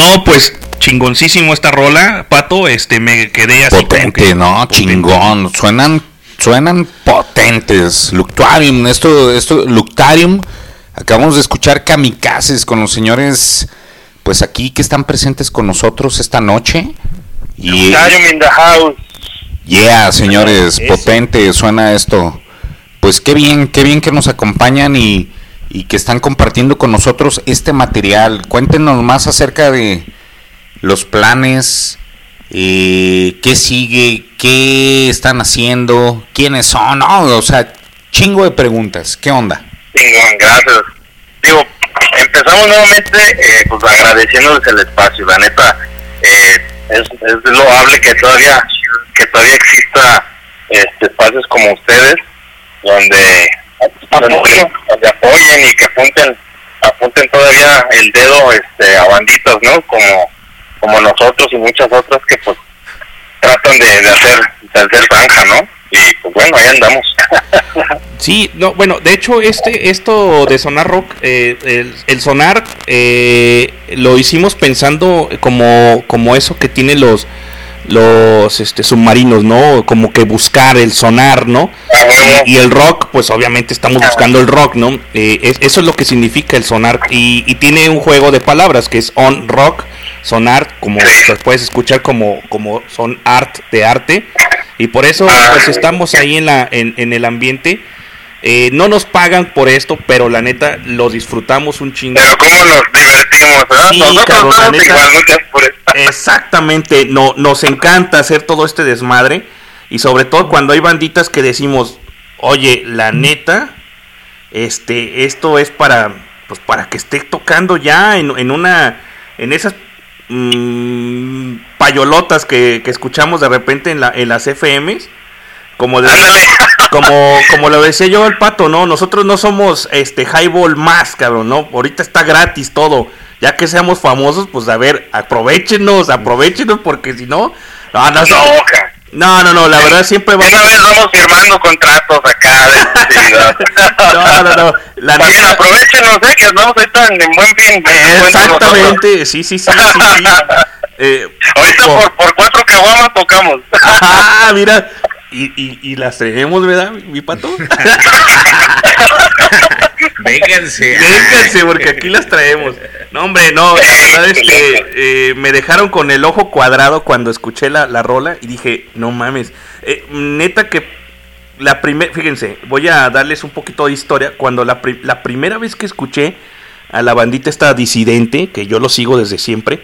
No, pues chingoncísimo esta rola, Pato, este me quedé así como Potente, que- ¿no? Chingón. Suenan, suenan potentes. Luctarium, esto, esto, Luctarium. Acabamos de escuchar Kamikazes con los señores, pues aquí que están presentes con nosotros esta noche. Y, Luctarium in the house. yeah, señores, potente suena esto. Pues qué bien, qué bien que nos acompañan y, y que están compartiendo con nosotros este material. Cuéntenos más acerca de los planes, eh, qué sigue, qué están haciendo, quiénes son, no, o sea, chingo de preguntas. ¿Qué onda? Chingón, gracias. Digo, empezamos nuevamente eh, pues agradeciéndoles el espacio. La neta, eh, es, es loable que todavía que todavía exista este, espacios como ustedes donde, donde, donde apoyen y que apunten apunten todavía el dedo este, a banditas, ¿no? Como como nosotros y muchas otras que pues tratan de, de hacer Zanja, ¿no? Y pues bueno, ahí andamos. Sí, no, bueno, de hecho este esto de sonar rock, eh, el, el sonar eh, lo hicimos pensando como como eso que tiene los los este submarinos, ¿no? Como que buscar el sonar, ¿no? Y, y el rock, pues obviamente estamos buscando el rock, ¿no? Eh, es- eso es lo que significa el sonar y, y tiene un juego de palabras que es on rock, sonar, como pues, puedes escuchar como como son art de arte y por eso pues estamos ahí en la en, en el ambiente. Eh, no nos pagan por esto, pero la neta lo disfrutamos un chingo. Pero cómo nos divertimos, ¿verdad? Sí, Nosotros cabrón, la somos neta. igual, muchas por eso. Exactamente, no, nos encanta hacer todo este desmadre y sobre todo cuando hay banditas que decimos, oye, la neta, este, esto es para, pues para que esté tocando ya en, una, en esas mm, payolotas que, escuchamos de repente en, la, en las FMs, como como, como lo decía yo al pato, ¿no? Nosotros no somos este highball más, cabrón, ¿no? Ahorita está gratis todo. Ya que seamos famosos, pues a ver, aprovechenos, aprovechenos, porque si no, no, no, no, no, no, la verdad siempre va Una vez vamos firmando contratos acá. No, no, no. La neta- aprovechenos, ¿eh? Que andamos ahorita en buen fin. Exactamente, sí, sí, sí. Eh, Ahorita por, por cuatro caguamas tocamos. Ah, mira. Y, y, y las traemos, ¿verdad, mi pato? Vénganse. Vénganse, porque aquí las traemos. No, hombre, no, la verdad es que eh, me dejaron con el ojo cuadrado cuando escuché la, la rola y dije, no mames. Eh, neta que la primera, fíjense, voy a darles un poquito de historia. Cuando la, pri- la primera vez que escuché a la bandita esta disidente, que yo lo sigo desde siempre,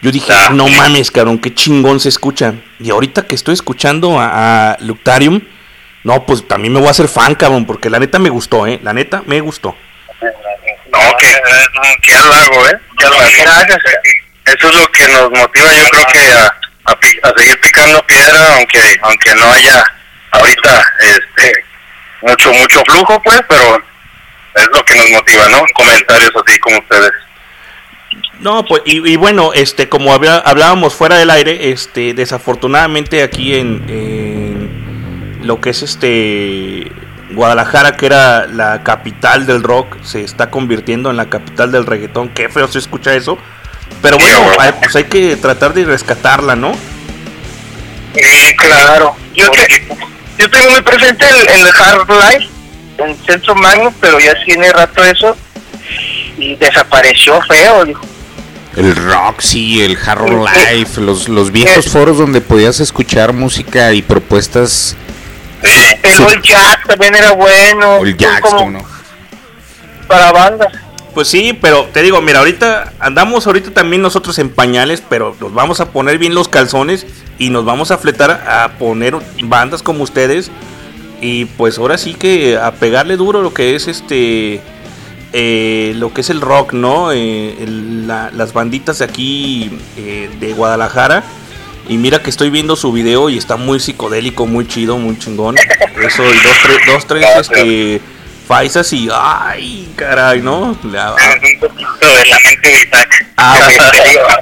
yo dije, no mames, cabrón, qué chingón se escucha. Y ahorita que estoy escuchando a, a Luctarium, no, pues también me voy a hacer fan, cabrón, porque la neta me gustó, ¿eh? La neta me gustó. No, que, que halago, ¿eh? Que halago. Eso es lo que nos motiva, yo creo que a, a, a seguir picando piedra, aunque aunque no haya ahorita este mucho mucho flujo, pues, pero es lo que nos motiva, ¿no? Comentarios así como ustedes. No, pues, y, y bueno, este, como había- hablábamos fuera del aire, este, desafortunadamente aquí en, en lo que es este Guadalajara, que era la capital del rock, se está convirtiendo en la capital del reggaetón. Qué feo se escucha eso. Pero bueno, hay- pues hay que tratar de rescatarla, ¿no? Sí, claro. Yo, te- yo tengo muy presente el, el Hard Life en Centro Magno, pero ya tiene rato eso y desapareció feo. dijo. El rock, sí, el Hard Life, los, los viejos foros donde podías escuchar música y propuestas. El Old Jack también era bueno. El Jax, como. Para bandas. Pues sí, pero te digo, mira, ahorita andamos ahorita también nosotros en pañales, pero nos vamos a poner bien los calzones y nos vamos a fletar a poner bandas como ustedes y pues ahora sí que a pegarle duro lo que es este eh, lo que es el rock, ¿no? Eh, el- la- las banditas de aquí eh, de Guadalajara. Y mira que estoy viendo su video y está muy psicodélico, muy chido, muy chingón. Eso, y dos, tres, dos, tres, este, faisas y, ay, caray, ¿no? La- Un poquito de la mente de Isaac. Ah,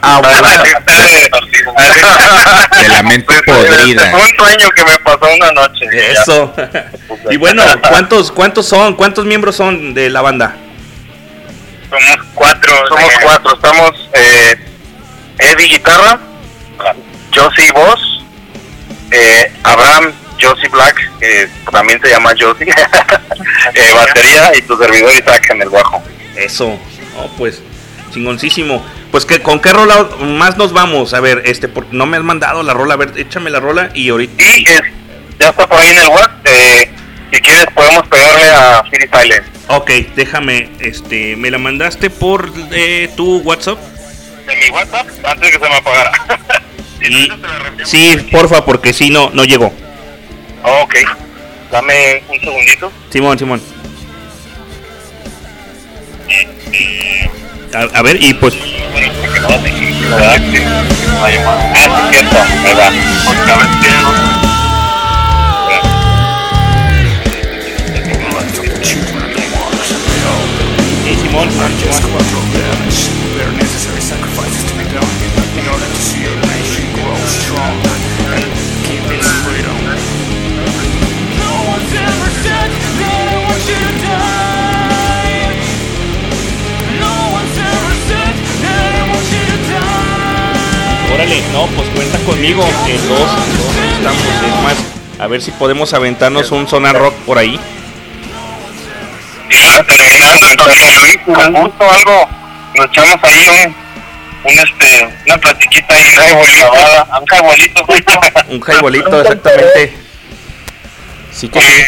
ah, De la mente podrida. Fue un sueño que me pasó una noche. Eso. Y bueno, ¿cuántos, ¿cuántos son? ¿Cuántos miembros son de la banda? Somos cuatro. Somos cuatro. Estamos eh, Eddie guitarra, Josie voz, eh, Abraham Josie Black, que también se llama Josie, eh, batería y tu servidor Isaac en el bajo. Eso. Oh, pues, chingoncísimo. Pues que con qué rola más nos vamos. A ver, este, por- no me has mandado la rola. A ver, échame la rola y ahorita. Y es- ya está por ahí en el WhatsApp. Eh, si quieres podemos pegarle a City Silence. Ok, déjame, este, me la mandaste por eh, tu WhatsApp. De mi WhatsApp antes de que se me apagara. Y, sí, porfa, porque si no, no llegó. Oh, ok. Dame un segundito. Simón, Simón. A, a ver, y pues. Ay, ma- Órale, no, pues cuenta conmigo. En dos, estamos. Es más, a ver si podemos aventarnos un Sonar Rock por ahí. Ya, terminando, entonces Luis, con gusto algo, nos echamos ahí un, un este, una platiquita ahí, un jaibolito, Un jaibolito, exactamente. Sí que sí.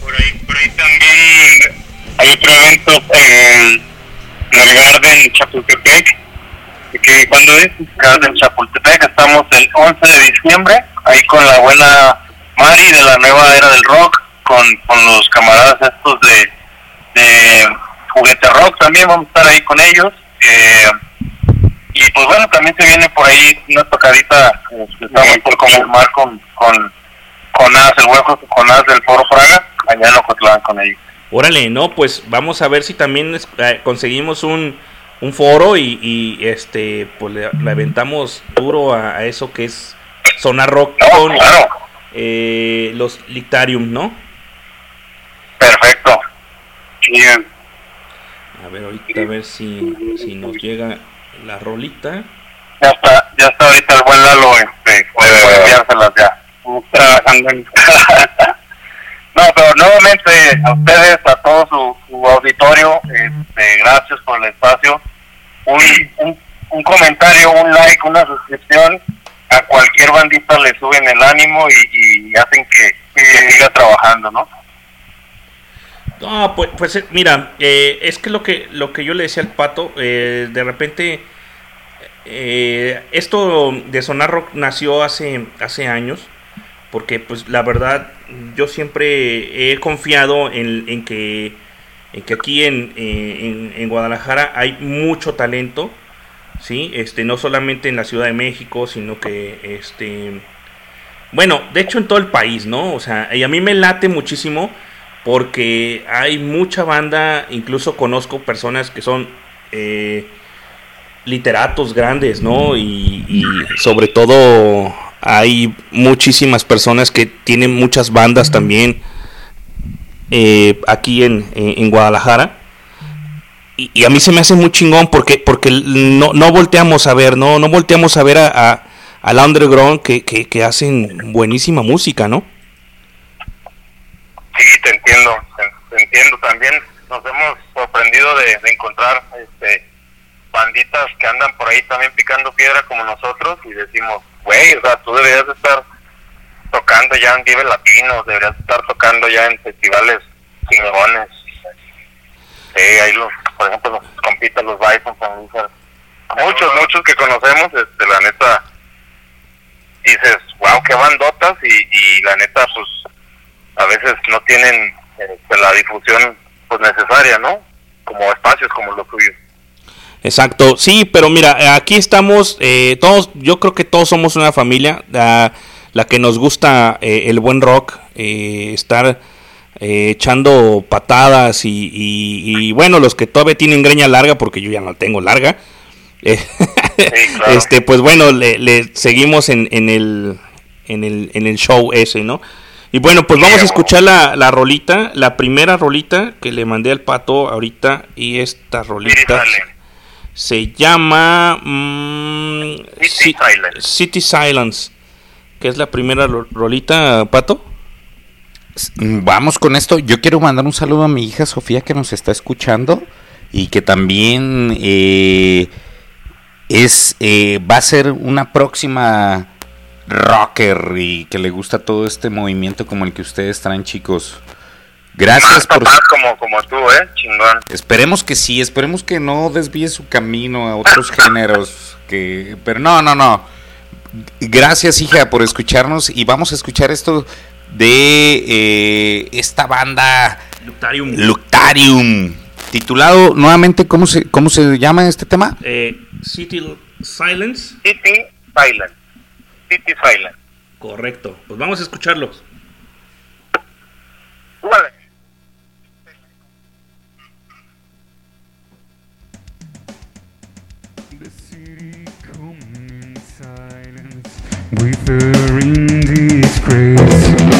por ahí, por ahí también hay otro evento en el Garden Chapultepec, que cuando es Garden Chapultepec, estamos el 11 de diciembre, ahí con la buena Mari de la nueva era del rock, con, con los camaradas estos de, de Juguete Rock también, vamos a estar ahí con ellos. eh, y pues bueno, también se viene por ahí una tocadita eh, que estamos por confirmar con, con Jonás, el hueco Jonás del Foro Fraga, allá en Ocotlán con ellos. Órale, no, pues vamos a ver si también eh, conseguimos un, un foro y, y, este pues le, le aventamos duro a, a eso que es Sonar Rock con eh, los Lictarium, ¿no? Perfecto. Bien. A ver, ahorita a ver si, si nos llega la rolita. Ya está, ya está ahorita el buen Lalo, este, puede enviárselas ya. Trabajando en... no, pero nuevamente a ustedes, a todo su, su auditorio, este, gracias por el espacio. Un, un, comentario, un like, una suscripción, a cualquier bandita le suben el ánimo y, hacen que, que siga trabajando, ¿no? No, pues, pues eh, mira, eh, es que lo que lo que yo le decía al pato, eh, de repente eh, esto de Sonar Rock nació hace hace años, porque pues la verdad yo siempre he confiado en, en que en que aquí en, eh, en, en Guadalajara hay mucho talento, sí, este no solamente en la Ciudad de México, sino que este bueno, de hecho en todo el país, ¿no? O sea, y a mí me late muchísimo porque hay mucha banda, incluso conozco personas que son eh, literatos grandes, ¿no? Y sobre todo hay muchísimas personas que tienen muchas bandas también eh, aquí en, en- en Guadalajara. Y, a mí se me hace muy chingón porque, porque no, no volteamos a ver, ¿no? No volteamos a ver a, a- underground que, que, hacen buenísima música, ¿no? Sí, te entiendo, te, entiendo también. Nos hemos sorprendido de, encontrar este, banditas que andan por ahí también picando piedra como nosotros y decimos, güey, o sea, tú deberías de estar tocando ya en Vive Latinos, deberías estar tocando ya en festivales chingones. Sí, ahí los, por ejemplo, los compitas, los Bison, muchos, muchos que conocemos, este, la neta, dices, wow, qué bandotas y, y la neta, pues, a veces no tienen este, la difusión pues necesaria, ¿no? Como espacios como los tuyos. Exacto, sí, pero mira, aquí estamos, eh, todos, yo creo que todos somos una familia, la, la que nos gusta eh, el buen rock, eh, estar eh, echando patadas y, y- y, bueno, los que todavía tienen greña larga, porque yo ya no la tengo larga, eh, este, pues bueno, le, le seguimos en, en el, en el, en el show ese, ¿no? Y bueno, pues vamos a escuchar la, la rolita, la primera rolita que le mandé al pato ahorita y esta rolita se llama mm, Ci- City Silence, que es la primera ro- rolita, pato. Mm, Vamos con esto. Yo quiero mandar un saludo a mi hija Sofía que nos está escuchando y que también eh, es eh, va a ser una próxima rocker y que le gusta todo este movimiento como el que ustedes traen, chicos. Gracias por Papás como, como tú, ¿eh? Chingón. Esperemos que sí, esperemos que no desvíe su camino a otros géneros. Que, pero no, no, no. Gracias, hija, por escucharnos. Y vamos a escuchar esto de eh, esta banda Luctarium. Luctarium. Titulado nuevamente, ¿cómo se, cómo se llama este tema? Eh, City Silence. City Silence. City Silence. Correcto. Pues vamos a escucharlos. Withering disgrace.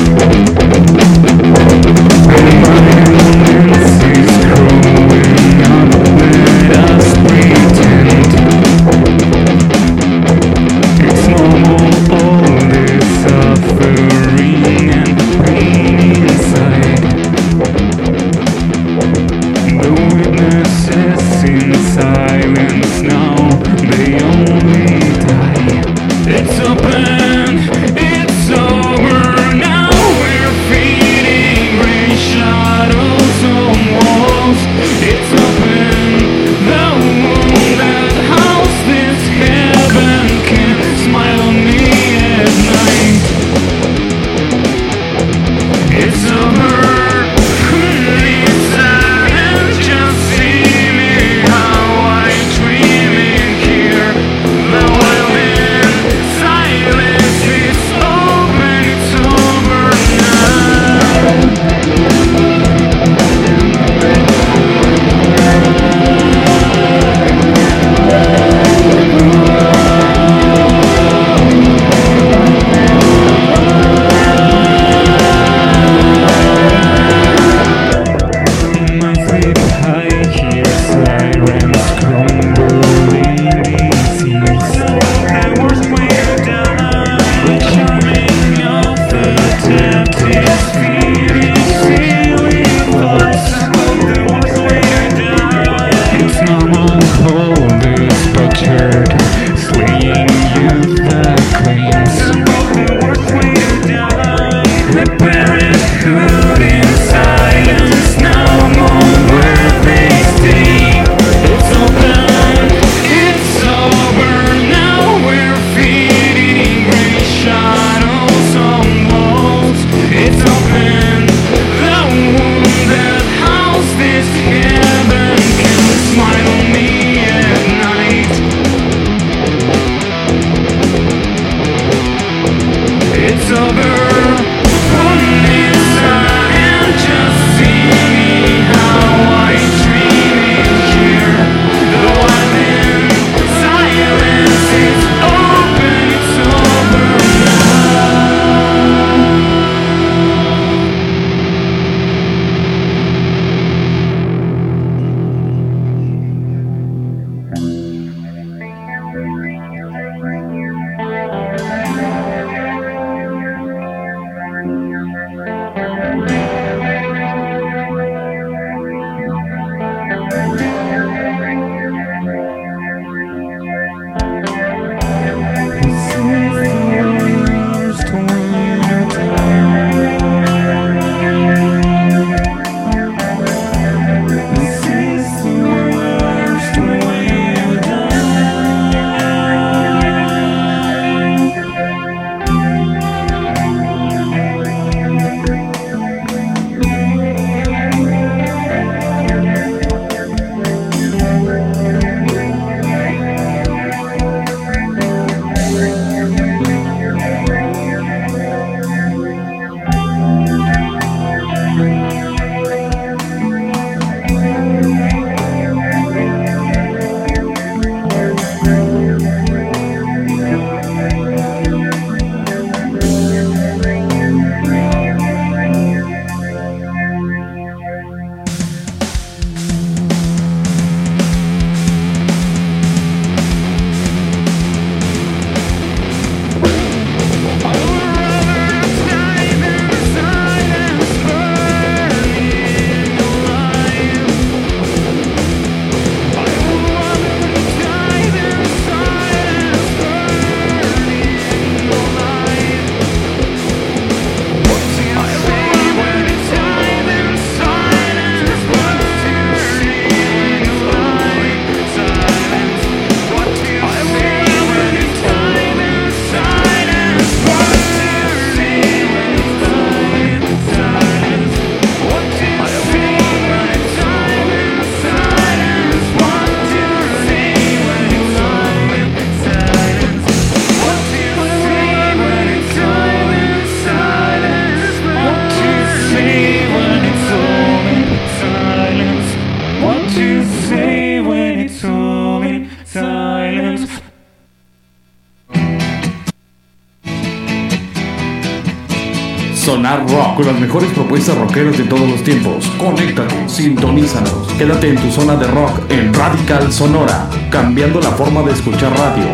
Sonar Rock con las mejores propuestas rockeras de todos los tiempos. Conéctate, sintonízanos. Quédate en tu zona de rock en Radical Sonora, cambiando la forma de escuchar radio.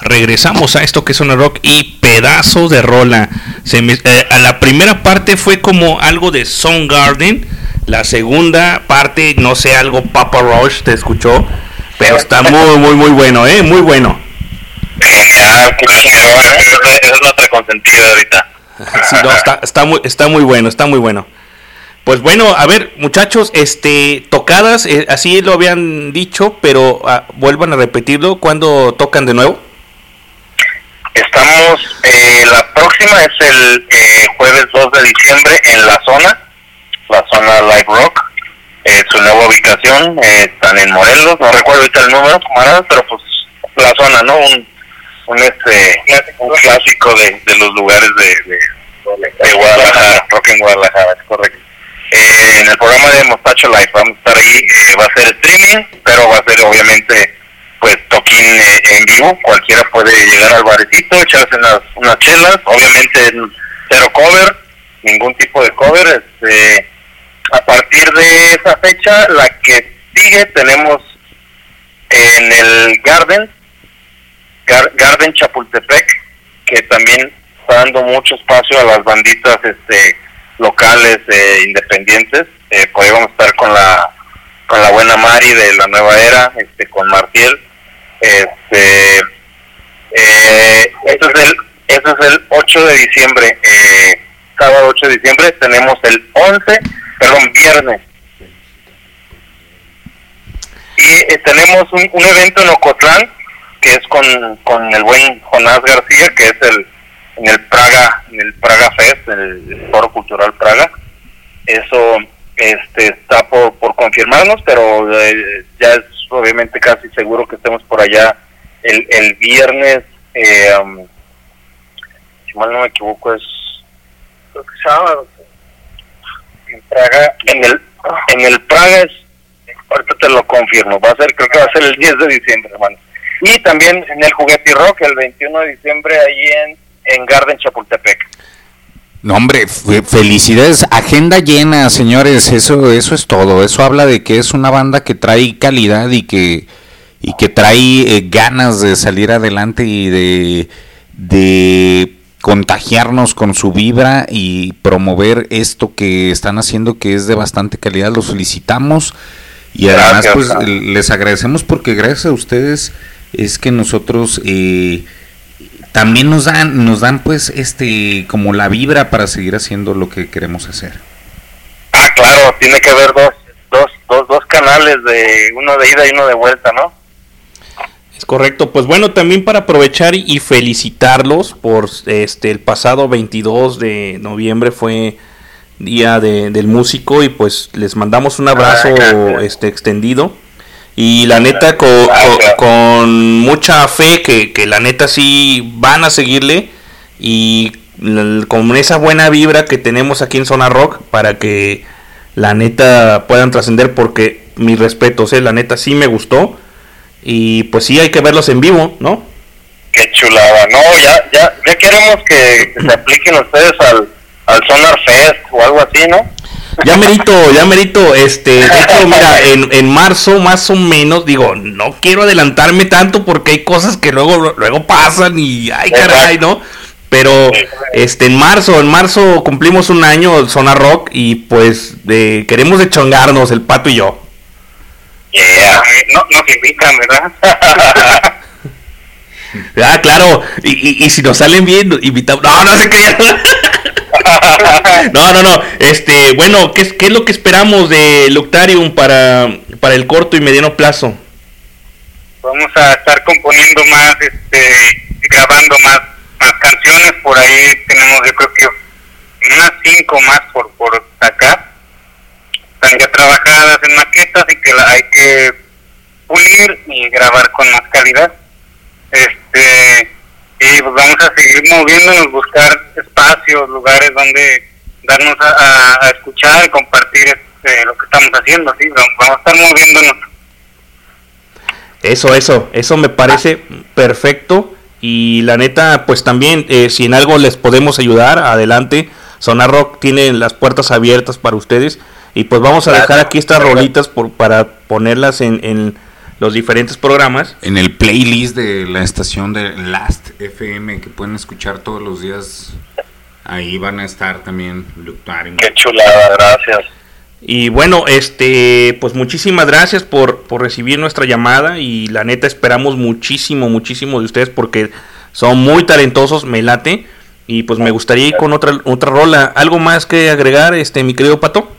regresamos a esto que es una rock y pedazo de rola. Se me- eh, a la primera parte fue como algo de Soundgarden. La segunda parte, no sé, algo Papa Roach te escuchó. Pero está muy, muy, muy bueno, ¿eh? Muy bueno. Ah. Esa es- es nuestra consentida ahorita. Sí, no, está, está muy, está muy bueno, está muy bueno. Pues bueno, a ver, muchachos, este, tocadas, eh, así lo habían dicho, pero ah, vuelvan a repetirlo. ¿Cuándo tocan de nuevo? Estamos, eh, la próxima es el eh, jueves 2 de diciembre en la zona, la zona Live Rock. Eh, su nueva ubicación, eh, están en Morelos, no recuerdo ahorita el número, camaradas, pero pues la zona, ¿no? Un, un, este, un clásico de, de los lugares de, de, Guadalajara, Rock en Guadalajara, es correcto. Eh, en el programa de Mostacho Live vamos a estar ahí, eh, va a ser streaming, pero va a ser obviamente pues toquín eh, en vivo, cualquiera puede llegar al barecito, echarse unas, unas chelas, obviamente cero cover, ningún tipo de cover, este, a partir de esa fecha, la que sigue tenemos en el Garden, Gar- Garden Chapultepec, que también está dando mucho espacio a las banditas este locales eh, independientes, eh, por estar con la con la buena Mari de la nueva era, este con Martiel, este eh, es el eso es el 8 de diciembre, eh, sábado 8 de diciembre tenemos el 11, perdón, viernes. Y eh, tenemos un, un evento en Ocotlán que es con, con el buen Jonás García, que es el en el Praga, en el Praga Fest, el, Foro Cultural Praga. Eso este está por, por confirmarnos, pero eh, ya es obviamente casi seguro que estemos por allá el, el viernes, eh, um, si mal no me equivoco, es sábado. En Praga, en el, en el Praga es, ahorita te lo confirmo, va a ser, creo que va a ser el 10 de diciembre, hermano. Y también en el Juguete Rock, el 21 de diciembre, ahí en, en Garden Chapultepec. No, hombre, fe- felicidades. Agenda llena, señores. Eso, eso es todo. Eso habla de que es una banda que trae calidad y que, y que trae eh, ganas de salir adelante y de, de contagiarnos con su vibra y promover esto que están haciendo que es de bastante calidad. Los felicitamos y además pues les agradecemos porque gracias a ustedes es que nosotros eh, también nos dan nos dan pues este como la vibra para seguir haciendo lo que queremos hacer. Ah, claro, tiene que haber dos, dos, dos, dos canales, de uno de ida y uno de vuelta, ¿no? Es correcto. Pues bueno, también para aprovechar y felicitarlos por este el pasado 22 de noviembre fue día de- del músico y pues les mandamos un abrazo este extendido y la neta co- co- con, mucha fe que, que la neta sí van a seguirle y con esa buena vibra que tenemos aquí en Zona Rock para que la neta puedan trascender porque mis respetos, eh, la neta sí me gustó y pues sí hay que verlos en vivo, ¿no? Qué chulada, no, ya, ya, ya queremos que, que se apliquen ustedes al, al Sonar Fest o algo así, ¿no? Ya merito, ya merito, este, de hecho, mira, en, en marzo más o menos, digo, no quiero adelantarme tanto porque hay cosas que luego, luego pasan y ay caray, ¿no? Pero este en marzo, en marzo cumplimos un año Zona Rock y pues de, queremos de chongarnos el pato y yo. Yeah. No, no se invitan, ¿verdad? Ah, claro, y, y, y si nos salen bien, invitamos. No, no se crean. No, no, no. Este, bueno, ¿qué es, qué es lo que esperamos de Luctarium para, para el corto y mediano plazo? Vamos a estar componiendo más, este, grabando más, más canciones. Por ahí tenemos, yo creo que unas cinco más por, por sacar. Están ya trabajadas en maquetas y que la hay que pulir y grabar con más calidad. Este, y pues vamos a seguir moviéndonos, buscar espacios, lugares donde darnos a, a- a escuchar y compartir este, lo que estamos haciendo. ¿sí? Vamos vamos a estar moviéndonos. Eso, eso, eso me parece perfecto. Y la neta, pues también, eh, si en algo les podemos ayudar, adelante. Sonar Rock tiene las puertas abiertas para ustedes. Y pues vamos a dejar aquí estas rolitas por, para ponerlas en, en los diferentes programas. En el playlist de la estación de Last FM que pueden escuchar todos los días, ahí van a estar también. Qué chulada, gracias. Y bueno, este, pues muchísimas gracias por, por recibir nuestra llamada y la neta esperamos muchísimo, muchísimo de ustedes porque son muy talentosos, me late. Y pues me gustaría ir con otra, otra rola. ¿Algo más que agregar, este, mi querido Pato?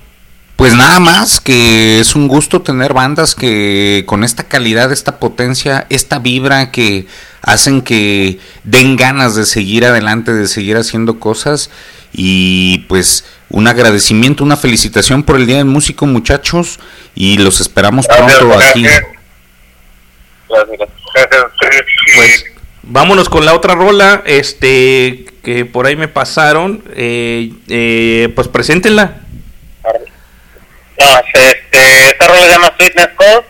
Pues nada más que es un gusto tener bandas que con esta calidad, esta potencia, esta vibra que hacen que den ganas de seguir adelante, de seguir haciendo cosas y pues un agradecimiento, una felicitación por el Día del Músico muchachos y los esperamos pronto aquí. Gracias, gracias. Pues vámonos con la otra rola, este, que por ahí me pasaron. Eh, eh, pues preséntenla. No, este, esta rola se llama Sweetness Code.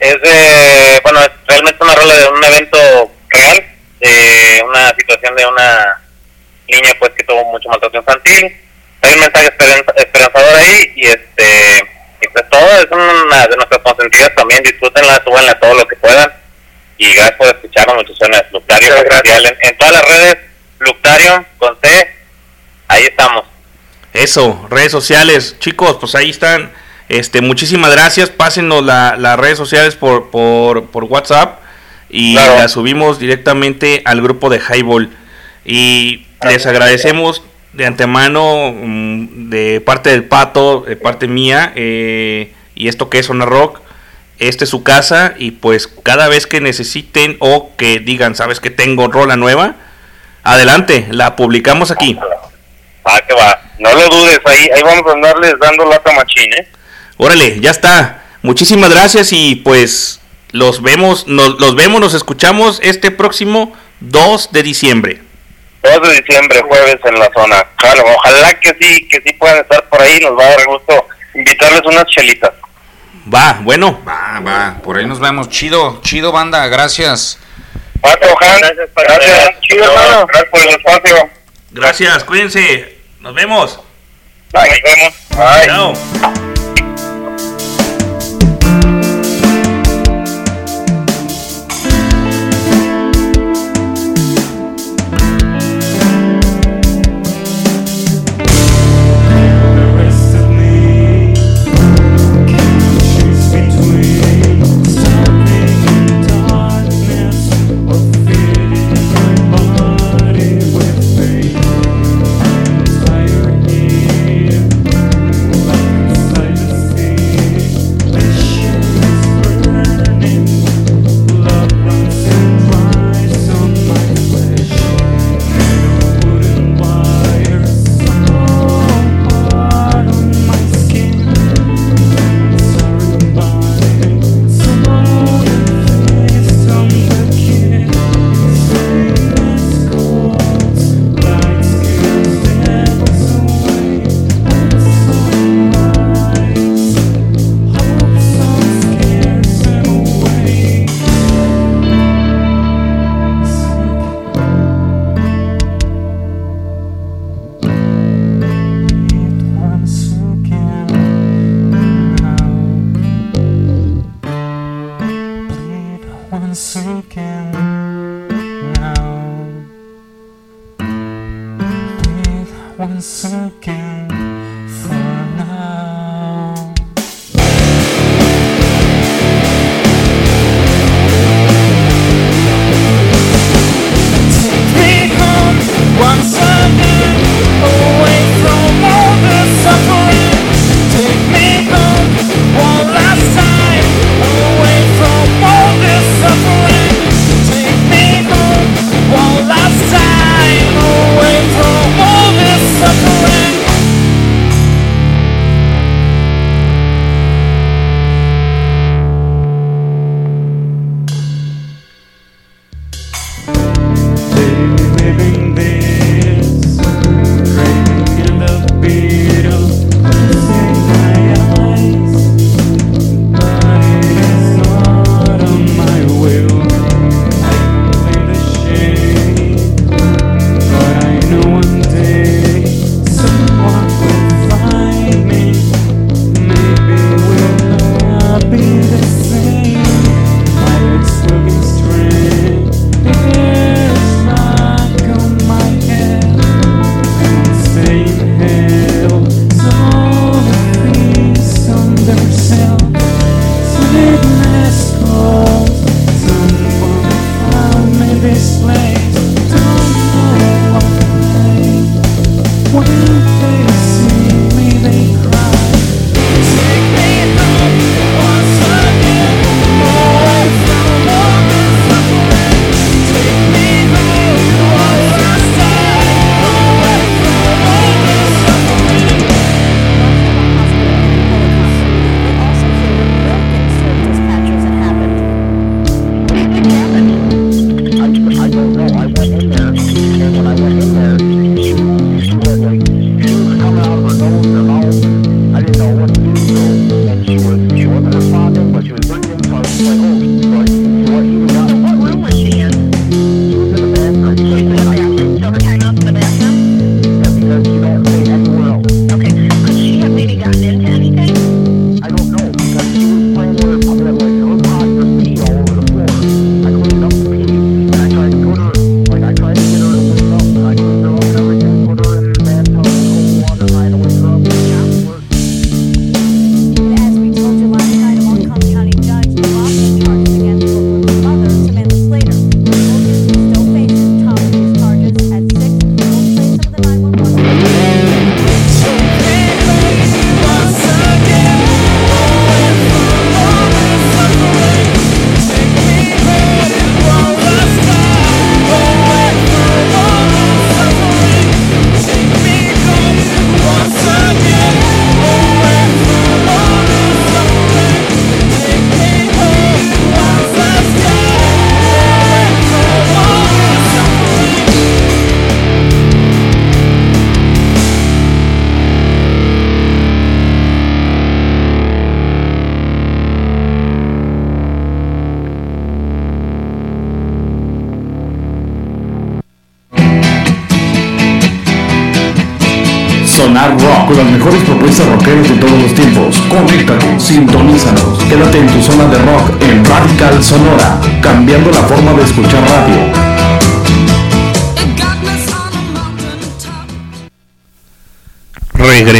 Es de, bueno, es realmente una rola de un evento real, de una situación de una niña pues que tuvo mucho maltrato infantil. Hay un mensaje esperanza- esperanzador ahí y este, y pues todo es una de nuestras consentidas también, disfrútenla, súbanla todo lo que puedan. Y gracias por escucharnos, muchachones. Luctario Oficial en, en todas las redes, Luctario con C, ahí estamos. Eso, redes sociales, chicos, pues ahí están. Este, muchísimas gracias. Pásenos la- las redes sociales por, por, por WhatsApp y Claro. las subimos directamente al grupo de Highball. Y les agradecemos de antemano, mm, de parte del Pato, de parte mía, eh, y esto que es Zona Rock. Esta es su casa y pues cada vez que necesiten o que digan, sabes que tengo rola nueva, adelante, la publicamos aquí. Va que va. No lo dudes, ahí, ahí vamos a andarles dando lata machín, ¿eh? Órale, ya está. Muchísimas gracias y pues Los vemos, nos, los vemos, nos escuchamos este próximo 2 de diciembre. 2 de diciembre, jueves en la zona. Claro, ojalá que sí, que sí puedan estar por ahí. Nos va a dar gusto invitarles unas chelitas. Va, bueno. Va, va, por ahí nos vemos. Chido, chido banda, gracias. Pato, gracias, gracias, chido, hermano. Gracias por el espacio. Gracias, cuídense. Nos vemos. Bye. Nos vemos. Bye. Chao.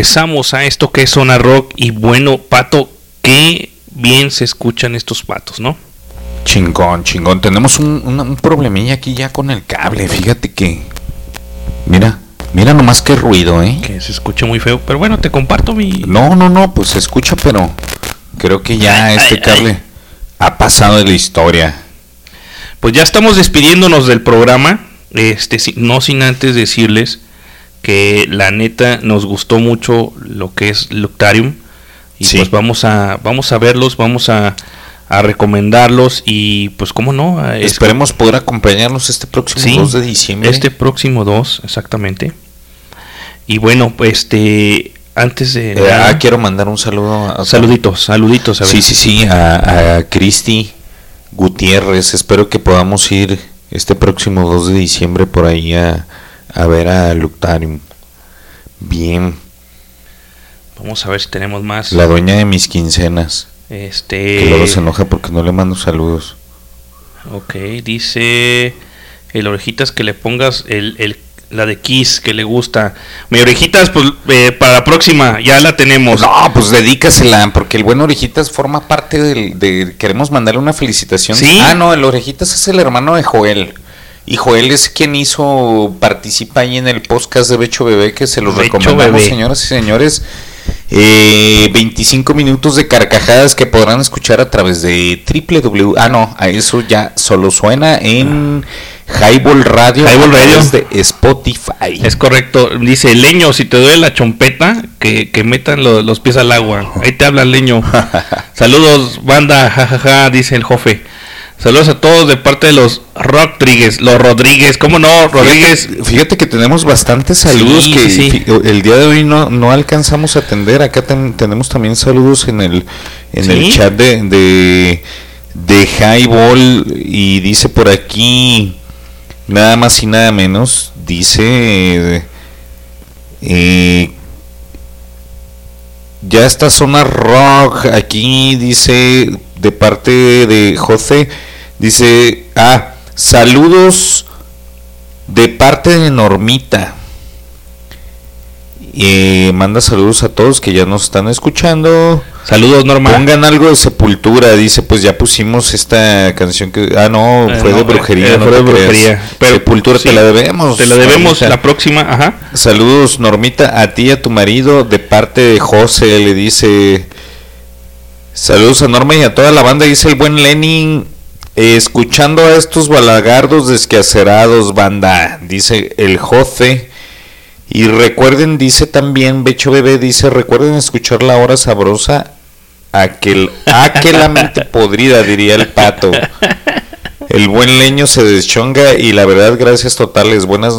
Regresamos a esto que es Zona Rock y bueno, Pato, qué bien se escuchan estos patos, ¿no? Chingón, chingón. Tenemos un, un- un problemilla aquí ya con el cable. Fíjate que. Mira, mira nomás qué ruido, ¿eh? Que se escucha muy feo, pero bueno, te comparto mi... No, no, no, pues se escucha, pero creo que ya este cable ha pasado de la historia. Pues ya estamos despidiéndonos del programa, este, no sin antes decirles que la neta nos gustó mucho lo que es Luctarium y pues vamos a vamos a verlos, vamos a, a recomendarlos y pues cómo no, es- Esperemos poder acompañarnos este próximo Sí, 2 de diciembre. Este próximo 2, exactamente. Y bueno, pues este antes de Eh, nada- ah, quiero mandar un saludo. A, Saluditos, saluditos. A ver. Sí, sí, sí, a, a Cristi Gutiérrez. Espero que podamos ir este próximo 2 de diciembre por ahí a, a ver a Luctarium. Bien, Vamos a ver si tenemos más. la dueña de mis quincenas. Este Que luego se enoja porque no le mando saludos. Ok, dice el orejitas que le pongas el, el- la de Kiss que le gusta. Mi orejitas, pues eh, para la próxima, ya la tenemos. No, pues dedícasela, porque el buen Orejitas forma parte del, de... Queremos mandarle una felicitación. ¿Sí? Ah, no, el Orejitas es el hermano de Joel. Y Joel es quien hizo, participa ahí en el podcast de Becho Bebé, que se los Becho recomendamos, Bebé. señoras y señores. Eh, 25 minutos de carcajadas que podrán escuchar a través de www. Ah, no, a eso ya solo suena en Highball Radio. Highball Radio. de Spotify. Es correcto. Dice Leño, si te duele la chompeta, que, que metan lo- los pies al agua. Ahí te habla Leño. Saludos, banda, jajaja, dice el jofe. Saludos a todos de parte de los Rodríguez. Los Rodríguez, ¿cómo no? Rodríguez. Fíjate, fíjate que tenemos bastantes saludos Sí, que sí, el día de hoy no, no alcanzamos a atender. Acá ten- tenemos también saludos en el en el chat de, de de Highball y dice por aquí nada más y nada menos dice eh, ya está zona rock aquí dice de parte de José dice ah saludos de parte de Normita y manda saludos a todos que ya nos están escuchando. Saludos, Norma. Pongan algo de sepultura, dice, pues ya pusimos esta canción que ah no, Eh, fue no, de brujería, eh, no fue de te creas. brujería. Pero, sepultura sí, te la debemos. Te la debemos la próxima, ajá. Saludos, Normita, a ti y a tu marido, de parte de José, le dice. Saludos a Norma y a toda la banda, dice el buen Lenin. eh, escuchando a estos balagardos desquacerados, banda, dice el José. Y recuerden, dice también Becho Bebé, dice, recuerden escuchar la hora sabrosa. Aquel, aquella mente podrida, diría el pato. El buen leño se deschonga y la verdad, gracias totales. Buenas,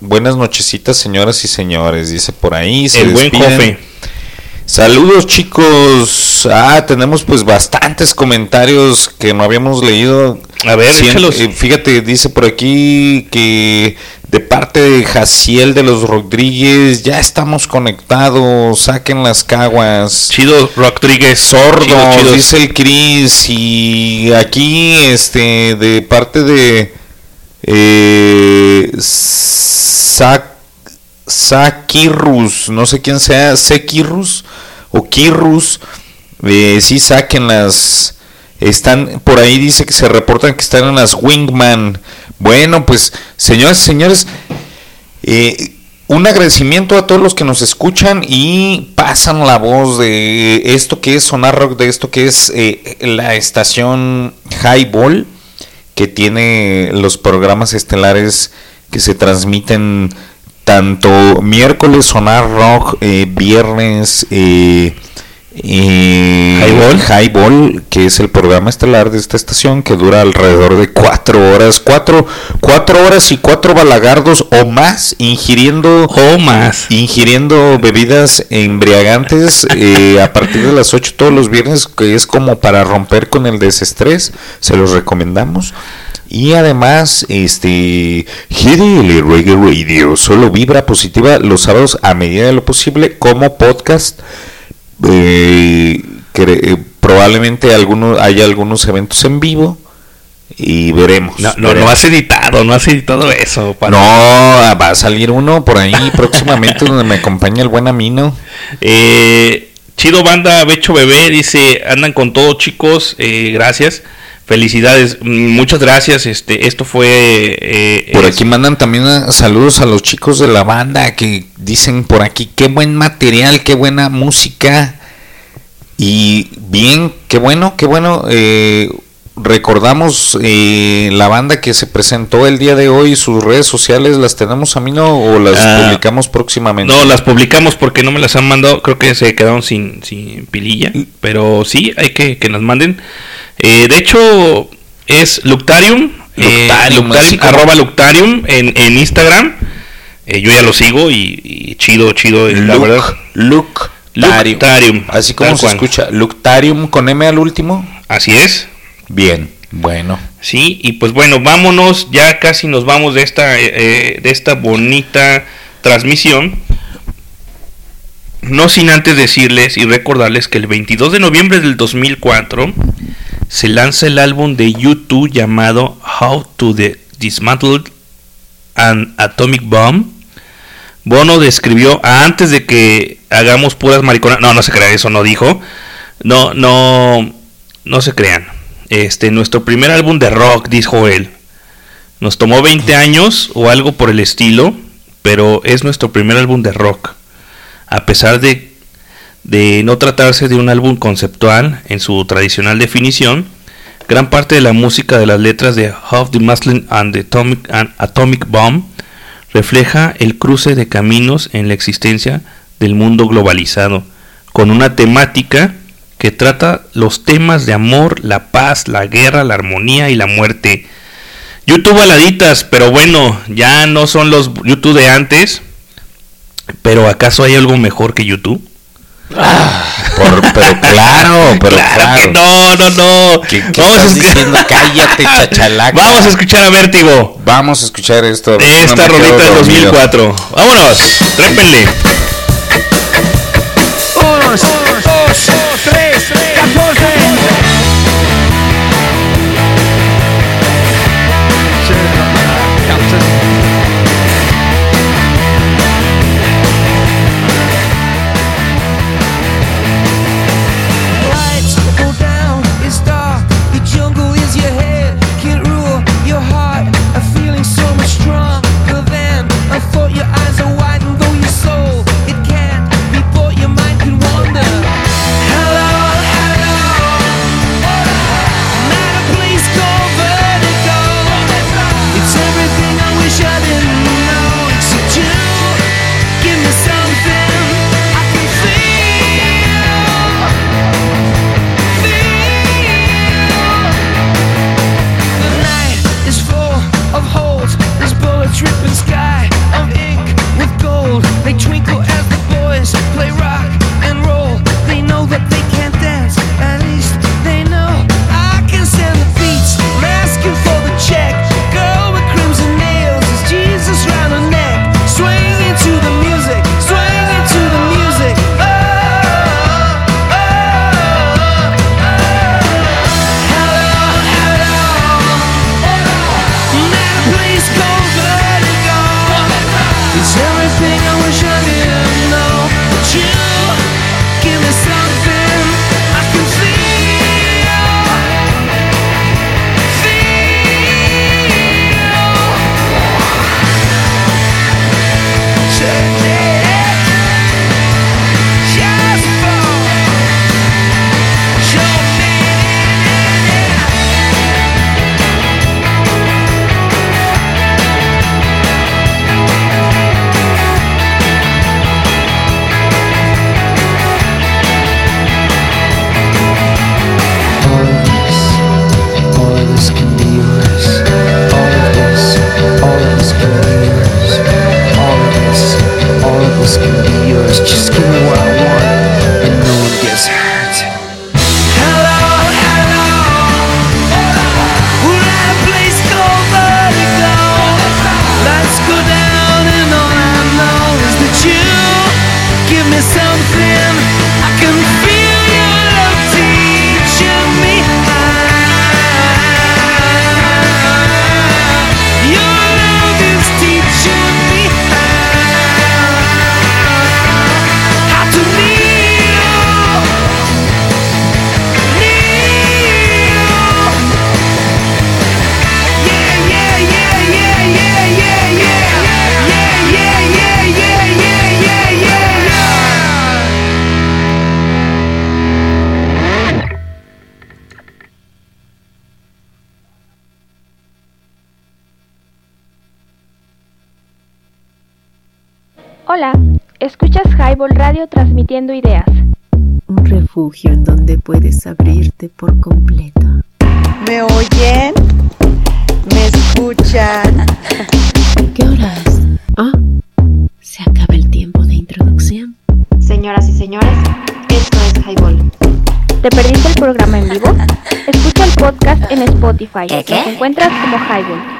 buenas nochecitas, señoras y señores. Dice por ahí. se El buen. Jofe. Saludos chicos. Ah, tenemos pues bastantes comentarios que no habíamos leído. A ver, Cien- eh, fíjate, dice por aquí que de parte de Jaciel de los Rodríguez, ya estamos conectados, saquen las caguas. Chido, Rodríguez. Sordos, Chido, dice el Cris. Y aquí, este, de parte de eh, Sa- Sakirus, no sé quién sea, Sekirus o Kirus, eh, sí saquen las, están, por ahí dice que se reportan que están en las Wingman. Bueno, pues, señoras y señores, eh, un agradecimiento a todos los que nos escuchan y pasan la voz de esto que es Sonar Rock, de esto que es eh, la estación Highball, que tiene los programas estelares que se transmiten tanto miércoles Sonar Rock, eh, viernes eh, Highball. Highball, que es el programa estelar de esta estación que dura alrededor de cuatro horas, cuatro, cuatro horas y cuatro balagardos o más ingiriendo o más ingiriendo bebidas embriagantes eh, a partir de las 8 todos los viernes, que es como para romper con el desestrés, se los recomendamos. Y además, este GDL Reggae Radio solo vibra positiva los sábados a medida de lo posible como podcast. Eh, eh, probablemente algunos, haya algunos eventos en vivo y veremos. No, no, veremos. no has editado, no has editado eso. para- No, va a salir uno por ahí próximamente donde me acompaña el buen Amino. Eh, Chido Banda Becho Bebé dice, andan con todo chicos, eh, gracias. Felicidades, muchas gracias. Este, esto fue eh, Por es- aquí mandan también eh, saludos a los chicos de la banda que dicen por aquí qué buen material, qué buena música. Y bien, qué bueno, qué bueno. eh, recordamos eh, la banda que se presentó el día de hoy, sus redes sociales, ¿las tenemos a mí no o las Ah, publicamos próximamente? No, las publicamos porque no me las han mandado. Creo que se quedaron sin, sin pililla. Pero sí, hay que que nos manden. Eh, de hecho, es Luctarium. eh, Luctarium, Luctarium, como- arroba Luctarium en, en Instagram. Eh, yo ya lo sigo y, y chido, chido. eh, la verdad. Luctarium. Luctarium, Así como se cual. escucha, Luctarium con M al último. Así es. Bien, bueno. Sí, y pues bueno, vámonos, ya casi nos vamos de esta, eh, de esta bonita transmisión. No sin antes decirles y recordarles que el 22 de noviembre del 2004 se lanza el álbum de YouTube llamado How to Dismantle an Atomic Bomb. Bono describió antes de que hagamos puras mariconas. No, no se crea, eso no dijo. No, no, no se crean. Este, nuestro primer álbum de rock, dijo él. Nos tomó 20 años o algo por el estilo, pero es nuestro primer álbum de rock. A pesar de, de no tratarse de un álbum conceptual en su tradicional definición, gran parte de la música de las letras de Half the Muslim and the Atomic, Atomic Bomb refleja el cruce de caminos en la existencia del mundo globalizado, con una temática que trata los temas de amor, la paz, la guerra, la armonía y la muerte. YouTube baladitas, pero bueno, ya no son los YouTube de antes. Pero ¿acaso hay algo mejor que YouTube? Por- pero claro, pero claro. que no, no, no. ¿Qué, qué Vamos a estás escu- diciendo? Cállate, chachalaca. Vamos a escuchar a Vértigo. Vamos a escuchar esto. Esta No rolita del dormido. 2004. Vámonos, trépenle. Uno, dos, tres, perdiste el programa en vivo? Escucha el podcast en Spotify. Nos encuentras como.